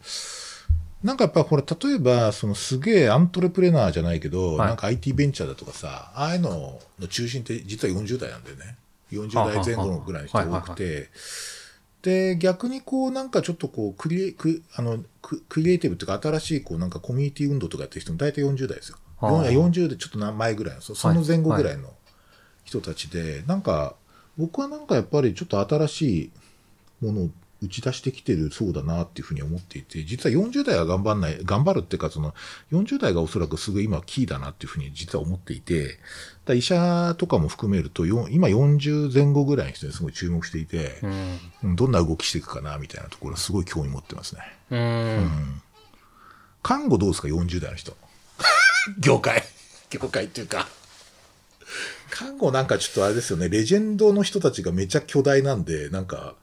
A: なんかやっぱこれ、例えば、そのすげえアントレプレナーじゃないけど、
B: はい
A: なんか IT ベンチャーだとかさ、ああいうのの中心って実は40代なんだよね。40代前後のぐらいの人が多くて、で、逆にこう、なんかちょっとこう、クリエ、クあのククリエイティブっていうか、新しいこう、なんかコミュニティ運動とかやってる人も大体40代ですよ。
B: はあ
A: 40でちょっと何前ぐらいの、そその前後ぐらいの人たちで、なんか、僕はなんかやっぱりちょっと新しいものを打ち出してきてるそうだなっていうふうに思っていて、実は40代は頑張んない、頑張るっていうか、その40代がおそらくすぐ今キーだなっていうふうに実は思っていて、だ医者とかも含めると、今40前後ぐらいの人にすごい注目していて、
B: うん。
A: うんどんな動きしていくかなみたいなところすごい興味持ってますね。
B: うん。
A: 看護どうですか ?40 代の人。業界。業界っていうか。看護なんかちょっとあれですよね、レジェンドの人たちがめちゃ巨大なんで、なんか、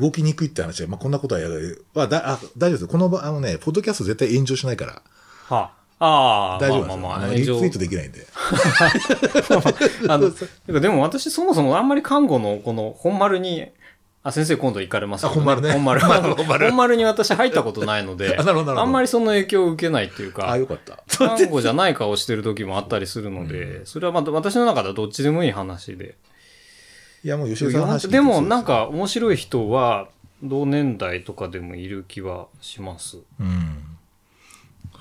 A: 動きにくいって話は、まあ、こんなことはやる。まあ、だあ大丈夫です。この場、あのね、ポッドキャスト絶対炎上しないから、
B: はあ。ああ、
A: 大丈夫ですよ。
B: まあまあまあ、
A: リツイートできないんで。[LAUGHS]
B: あの、でも私そもそもあんまり看護のこの本丸に、あ、先生今度行かれますよ
A: あ本丸ね
B: 本丸。[LAUGHS]
A: 本丸 [LAUGHS]
B: 本丸に私入ったことないので、[LAUGHS]
A: あ
B: あんまりその影響を受けないっていうか
A: あ、、よかった。
B: 看護じゃない顔してる時もあったりするので、それはまた私の中ではどっちでもいい話で。
A: いや、もう吉尾さんの話聞いて
B: でもなん、か面白い人は同年代とかでもいる気はします。
A: うん。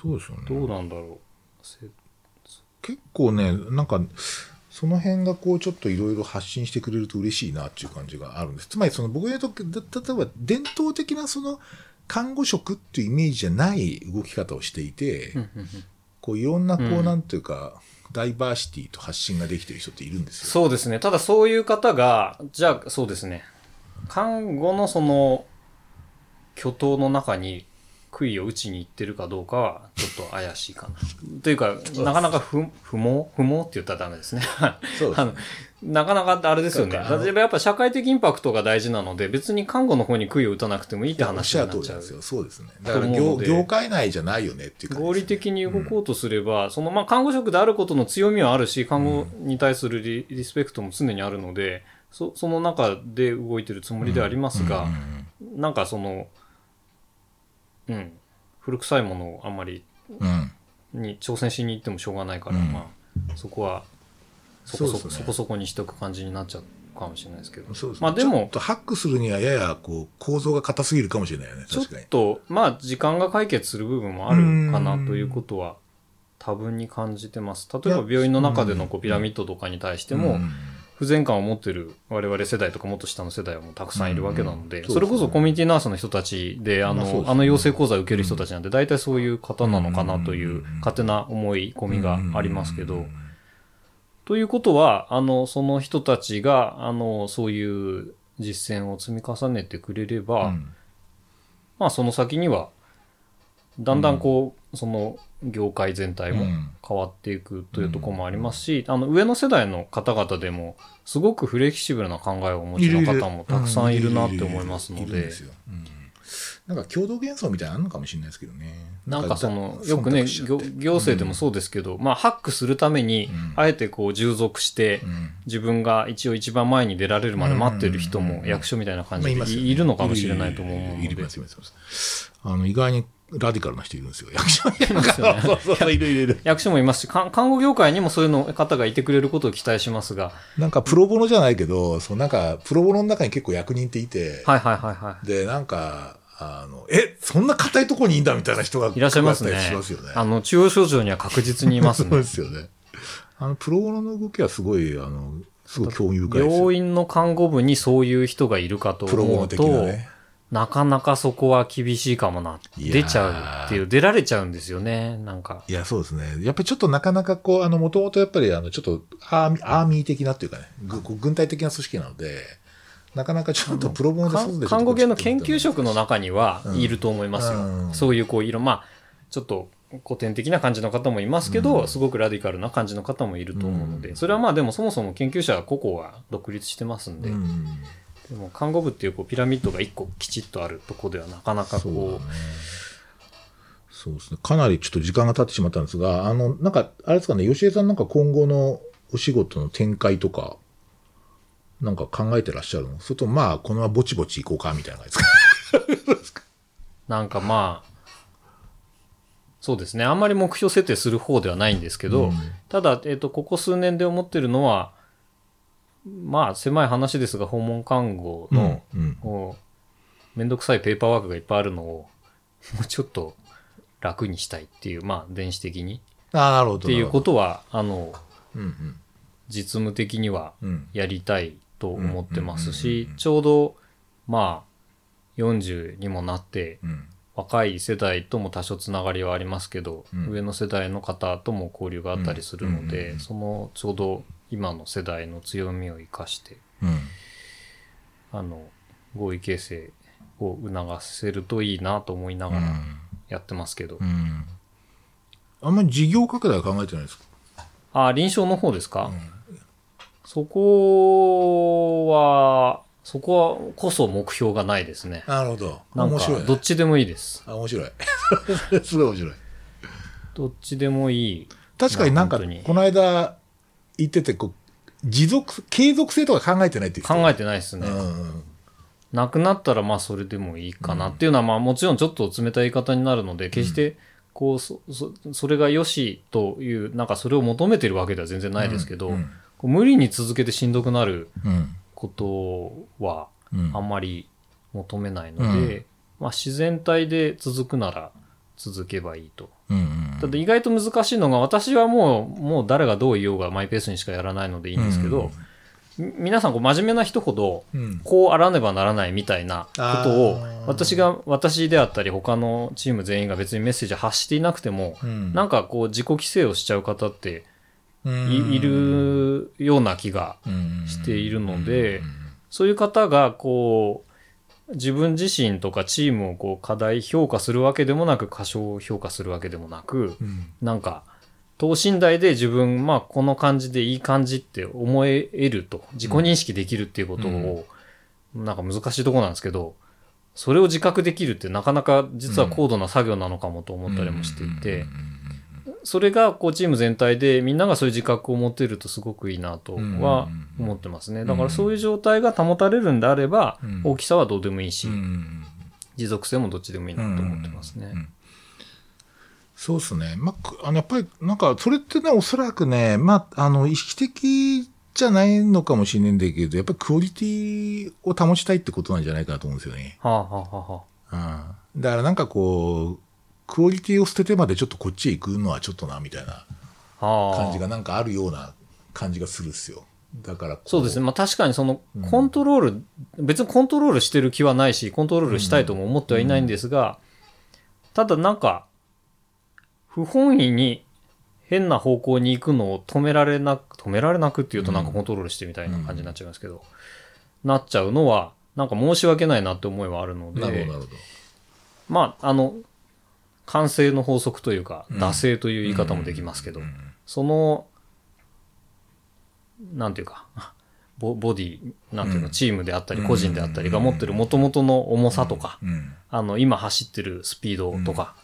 A: そうですよね。
B: どうなんだろう。せ
A: 結構ね、なんか、その辺がこうちょっといろいろ発信してくれると嬉しいなっていう感じがあるんです。つまりその僕が言うと、だ例えば伝統的なその看護職っていうイメージじゃない動き方をしていて、こういろんなこう
B: うん
A: なんていうか、ダイバーシティと発信ができてる人っているんですよ。
B: そうですね。ただそういう方が、じゃあそうですね。看護のその、巨頭の中に杭を打ちに行ってるかどうかは、ちょっと怪しいかな。というか、なかなか不不毛不毛って言ったらダメですね。
A: そうです
B: なかなかあれですよね。例えばやっぱ社会的インパクトが大事なので、別に看護の方に杭を打たなくてもいいって話になっちゃう
A: ゃる通りなんです。よ。そうですね。だから業業界内じゃないよねっていう感じ
B: 合理的に動こうとすれば、そのまあ看護職であることの強みはあるし、看護に対するリリスペクトも常にあるので、そその中で動いてるつもりではありますが、なんかその、うん、古臭いものをあんまり。に挑戦しに行ってもしょうがないから、
A: うん
B: まあ、そこはそこそこ
A: ね
B: そこそこにしとく感じになっちゃうかもしれないですけど。
A: そうですね。
B: まあでも
A: ちょっとハックするにはややこう構造が硬すぎるかもしれないよね。
B: ちょっ
A: 確かに。
B: と、まあ、時間が解決する部分もあるかなということは、多分に感じてます。例えば病院の中でのこうピラミッドとかに対しても
A: うん、
B: 不全感を持ってる我々世代とかもっと下の世代はもうたくさんいるわけなので、
A: うん
B: それこそコミュニティナースの人たちで、あの、
A: まあね。
B: あの養成講座を受ける人たちなんで、大体そういう方なのかなという勝手な思い込みがありますけど、ということは、あの、その人たちが、あの、そういう実践を積み重ねてくれれば、
A: うん。
B: まあその先には、だんだんこう、その業界全体も
A: うん。
B: 変わっていくというところもありますし、あの上の世代の方々でも、すごくフレキシブルな考えをお持ちの方もたくさんいるなって思いますので。
A: なんか共同幻想みたいなのあるのかもしれないですけどね。
B: なんかその、
A: だ
B: よくね、行行政でもそうですけど、まあハックするために
A: うん、
B: あえてこう従属して
A: う、ん。
B: 自分が一応一番前に出られるまで待ってる人も役所みたいな感じでいるのかもしれないと思うので。
A: いるいる。いますいますいます。あの、意外にラディカルな人いるんですよ。役所に。
B: ますよね
A: そうそうそう、いるいるいる。
B: 役所もいますし、看看護業界にもそういうの方がいてくれることを期待しますが、
A: なんかプロボノじゃないけど、そうなんかプロボノの中に結構役人っていて、
B: はいはいはいはい。
A: で、なんか、あの、え、そんな硬いとこにいいんだみたいな人が
B: いらっしゃいますね
A: しますよね。
B: あの、中央省庁には確実にいます
A: そう
B: ね
A: で。すよね。あの、プロボノの動きはすごい、あの、すごい興味深いですよ。
B: 病院の看護部にそういう人がいるかと
A: プロボノ
B: 思うと、
A: 的なね。
B: なかなかそこは厳しいかもな。出ちゃうっていう、出られちゃうんですよね、なんか。
A: いや、そうですね。やっぱりちょっとなかなかこう、あの、もともとやっぱり、あの、ちょっとアーミー、アーミー的なっていうかね、軍隊的な組織なので、なかなかちょっとプロボノで
B: 看護系の研究職の中には
A: うん。
B: いると思いますよ。
A: うん。
B: そういうこう、いろ、まあ、ちょっと古典的な感じの方もいますけど、
A: うん。
B: すごくラディカルな感じの方もいると思うので、
A: うん。
B: それはまあでもそもそも研究者は個々は独立してますんで、
A: うん
B: でも看護部っていうこうピラミッドが一個きちっとあるとこではなかなか
A: そうだね。
B: こう
A: そうですね。かなりちょっと時間が経ってしまったんですが、あの、なんか、あれですかね、吉江さんなんか今後のお仕事の展開とか、なんか考えてらっしゃるの？それともまあ、このままぼちぼち行こうか、みたいな感じですか？[LAUGHS]
B: なんかまあそうですね。あんまり目標設定する方ではないんですけど、
A: うん。
B: ただ、えっとここ数年で思ってるのはまあ狭い話ですが訪問看護の、
A: うん。
B: めんどくさいペーパーワークがいっぱいあるのをもうちょっと楽にしたいっていうまあ電子的に
A: ああ、なるほど。
B: っていうことはあの
A: と。うん
B: 実務的には
A: うん。うん。
B: やりたいと思ってます
A: うんうんうん
B: し
A: うん
B: ちょうどまあ40にもなって
A: うん。
B: 若い世代とも多少つながりはありますけど、
A: うん
B: 上の世代の方とも交流があったりするので、
A: うんうんうん
B: そのちょうど今の世代の強みを生かして
A: うん。
B: あの合意形成を促せるといいなと思いながらやってますけど、
A: うん。あんまり事業拡大は考えてないですか？
B: あ臨床の方ですか、そこはそこはこそ目標がないですね
A: なるほど。
B: なんか
A: 面白い、ね。
B: どっちでもいいです
A: あ、面白い。すごい面白い。
B: どっちでもいい
A: 確かになんか、この間言ってて、こう、持続、継続性とか考えてないっていう人。
B: 考えてないですね、
A: うん。
B: なくなったらまあそれでもいいかなっていうのはまあもちろんちょっと冷たい言い方になるので決してこうそそそれが良しというなんかそれを求めてるわけでは全然ないですけど、
A: うん。
B: こう無理に続けてしんどくなる
A: うん。
B: ことは
A: うん。
B: あんまり求めないので、
A: う
B: まあ自然体で続くなら続けばいいと。
A: うんうん。
B: ただ意外と難しいのが私はもうもう誰がどう言おうがマイペースにしかやらないのでいいんですけど、み皆さんこう真面目な人ほど
A: うん、
B: こうあらねばならないみたいなことを私が私であったり他のチーム全員が別にメッセージ発していなくても、
A: うん、
B: なんかこう自己規制をしちゃう方ってい,、
A: うん。
B: いるような気がしているのでそういう方がこう自分自身とかチームをこう過大評価するわけでもなく過小評価するわけでもなく
A: うん。
B: なんか等身大で自分まあこの感じでいい感じって思えると自己認識できるっていうことを、なんか難しいところなんですけどそれを自覚できるってなかなか実は高度な作業なのかもと思ったりもしていて、それがこうチーム全体でみんながそういう自覚を持てるとすごくいいなとは思ってますね。だからそういう状態が保たれるんであれば、
A: うん
B: 大きさはどうでもいいし、
A: うん
B: 持続性もどっちでもいいなと思ってますね。
A: うんそうですね。まあ、くあの、やっぱり、なんか、それってね、おそらくね、まあ、あの、意識的じゃないのかもしれないんだけど、やっぱりクオリティを保ちたいってことなんじゃないかなと思うんですよね。
B: はあ、はあはあはあ、
A: うん。だからなんかこう、クオリティを捨ててまでちょっとこっちへ行くのはちょっとな、みたいな
B: はあ
A: 感じがなんかあるような感じがするんですよ。だからこ
B: そうですね。まあ確かにその
A: うん
B: コントロール、別にコントロールしてる気はないし、コントロールしたいとも思ってはいないんですが、ただなんか、不本意に変な方向に行くのを止められなく、止められなくっていうとなんかコントロールしてみたいな感じになっちゃいますけど、なっちゃうのは、なんか申し訳ないなって思いはあるので、
A: なるほど、なるほど。
B: まあ、あの、完成の法則というか、
A: うん。
B: 惰性という言い方もできますけど、
A: うん。
B: その、なんていうか、[LAUGHS] ボボディ、なんていうの、
A: うん。
B: チームであったり、
A: うん。
B: 個人であったりが持ってる元々の重さとか、
A: うん。
B: あの、今走ってるスピードとか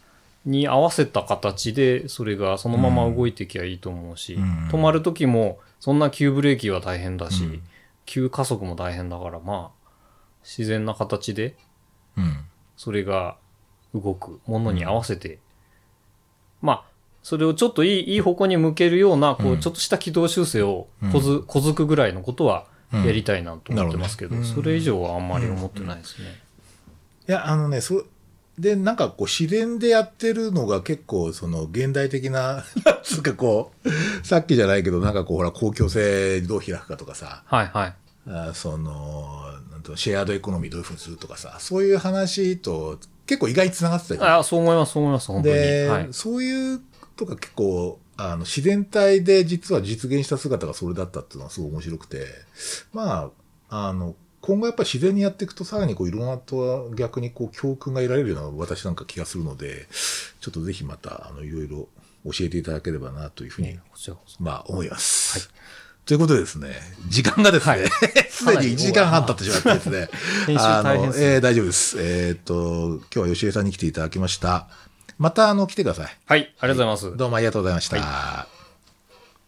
B: に合わせた形で、それがそのまま動いていきゃいいと思うし、
A: うん。
B: 止まる時も、そんな急ブレーキは大変だし、
A: うん。
B: 急加速も大変だから、まあ、自然な形で、
A: うん。
B: それが動くものに合わせて、まあ、それをちょっといい、いい方向に向けるような、こう、
A: うん。
B: ちょっとした軌道修正をこず、こづくぐらいのことは
A: うん
B: やりたいなと思ってますけど、それ以上はあんまり思ってないですね。
A: いや、あのね、そで、なんかこう、自然でやってるのが結構、その、現代的な、[LAUGHS] なんつうかこう、さっきじゃないけど、なんかこう、ほら、公共性どう開くかとかさ、
B: はいはい。
A: あその、なんとシェアードエコノミーどういうふうにするとかさ、そういう話と結構意外に繋がってたじゃん
B: あそう思います、そう思います、本当に。
A: で、
B: はい。
A: そういうとか結構、あの、自然体で実は実現した姿がそれだったっていうのはすごい面白くて、まあ、あの、今後やっぱり自然にやっていくとさらにこういろんなとは逆にこう教訓が得られるような私なんか気がするので、ちょっとぜひまた、あの、いろいろ教えていただければなというふうに。まあ思います。ということでですね、時間がです
B: はい
A: ね、[LAUGHS] すでに1時間半経ってしまってですね、[LAUGHS] あのえー大丈夫です。えーっと、今日は吉江さんに来ていただきました。また、あの、来てください。
B: はい、ありがとうございます。
A: どうもありがとうございました。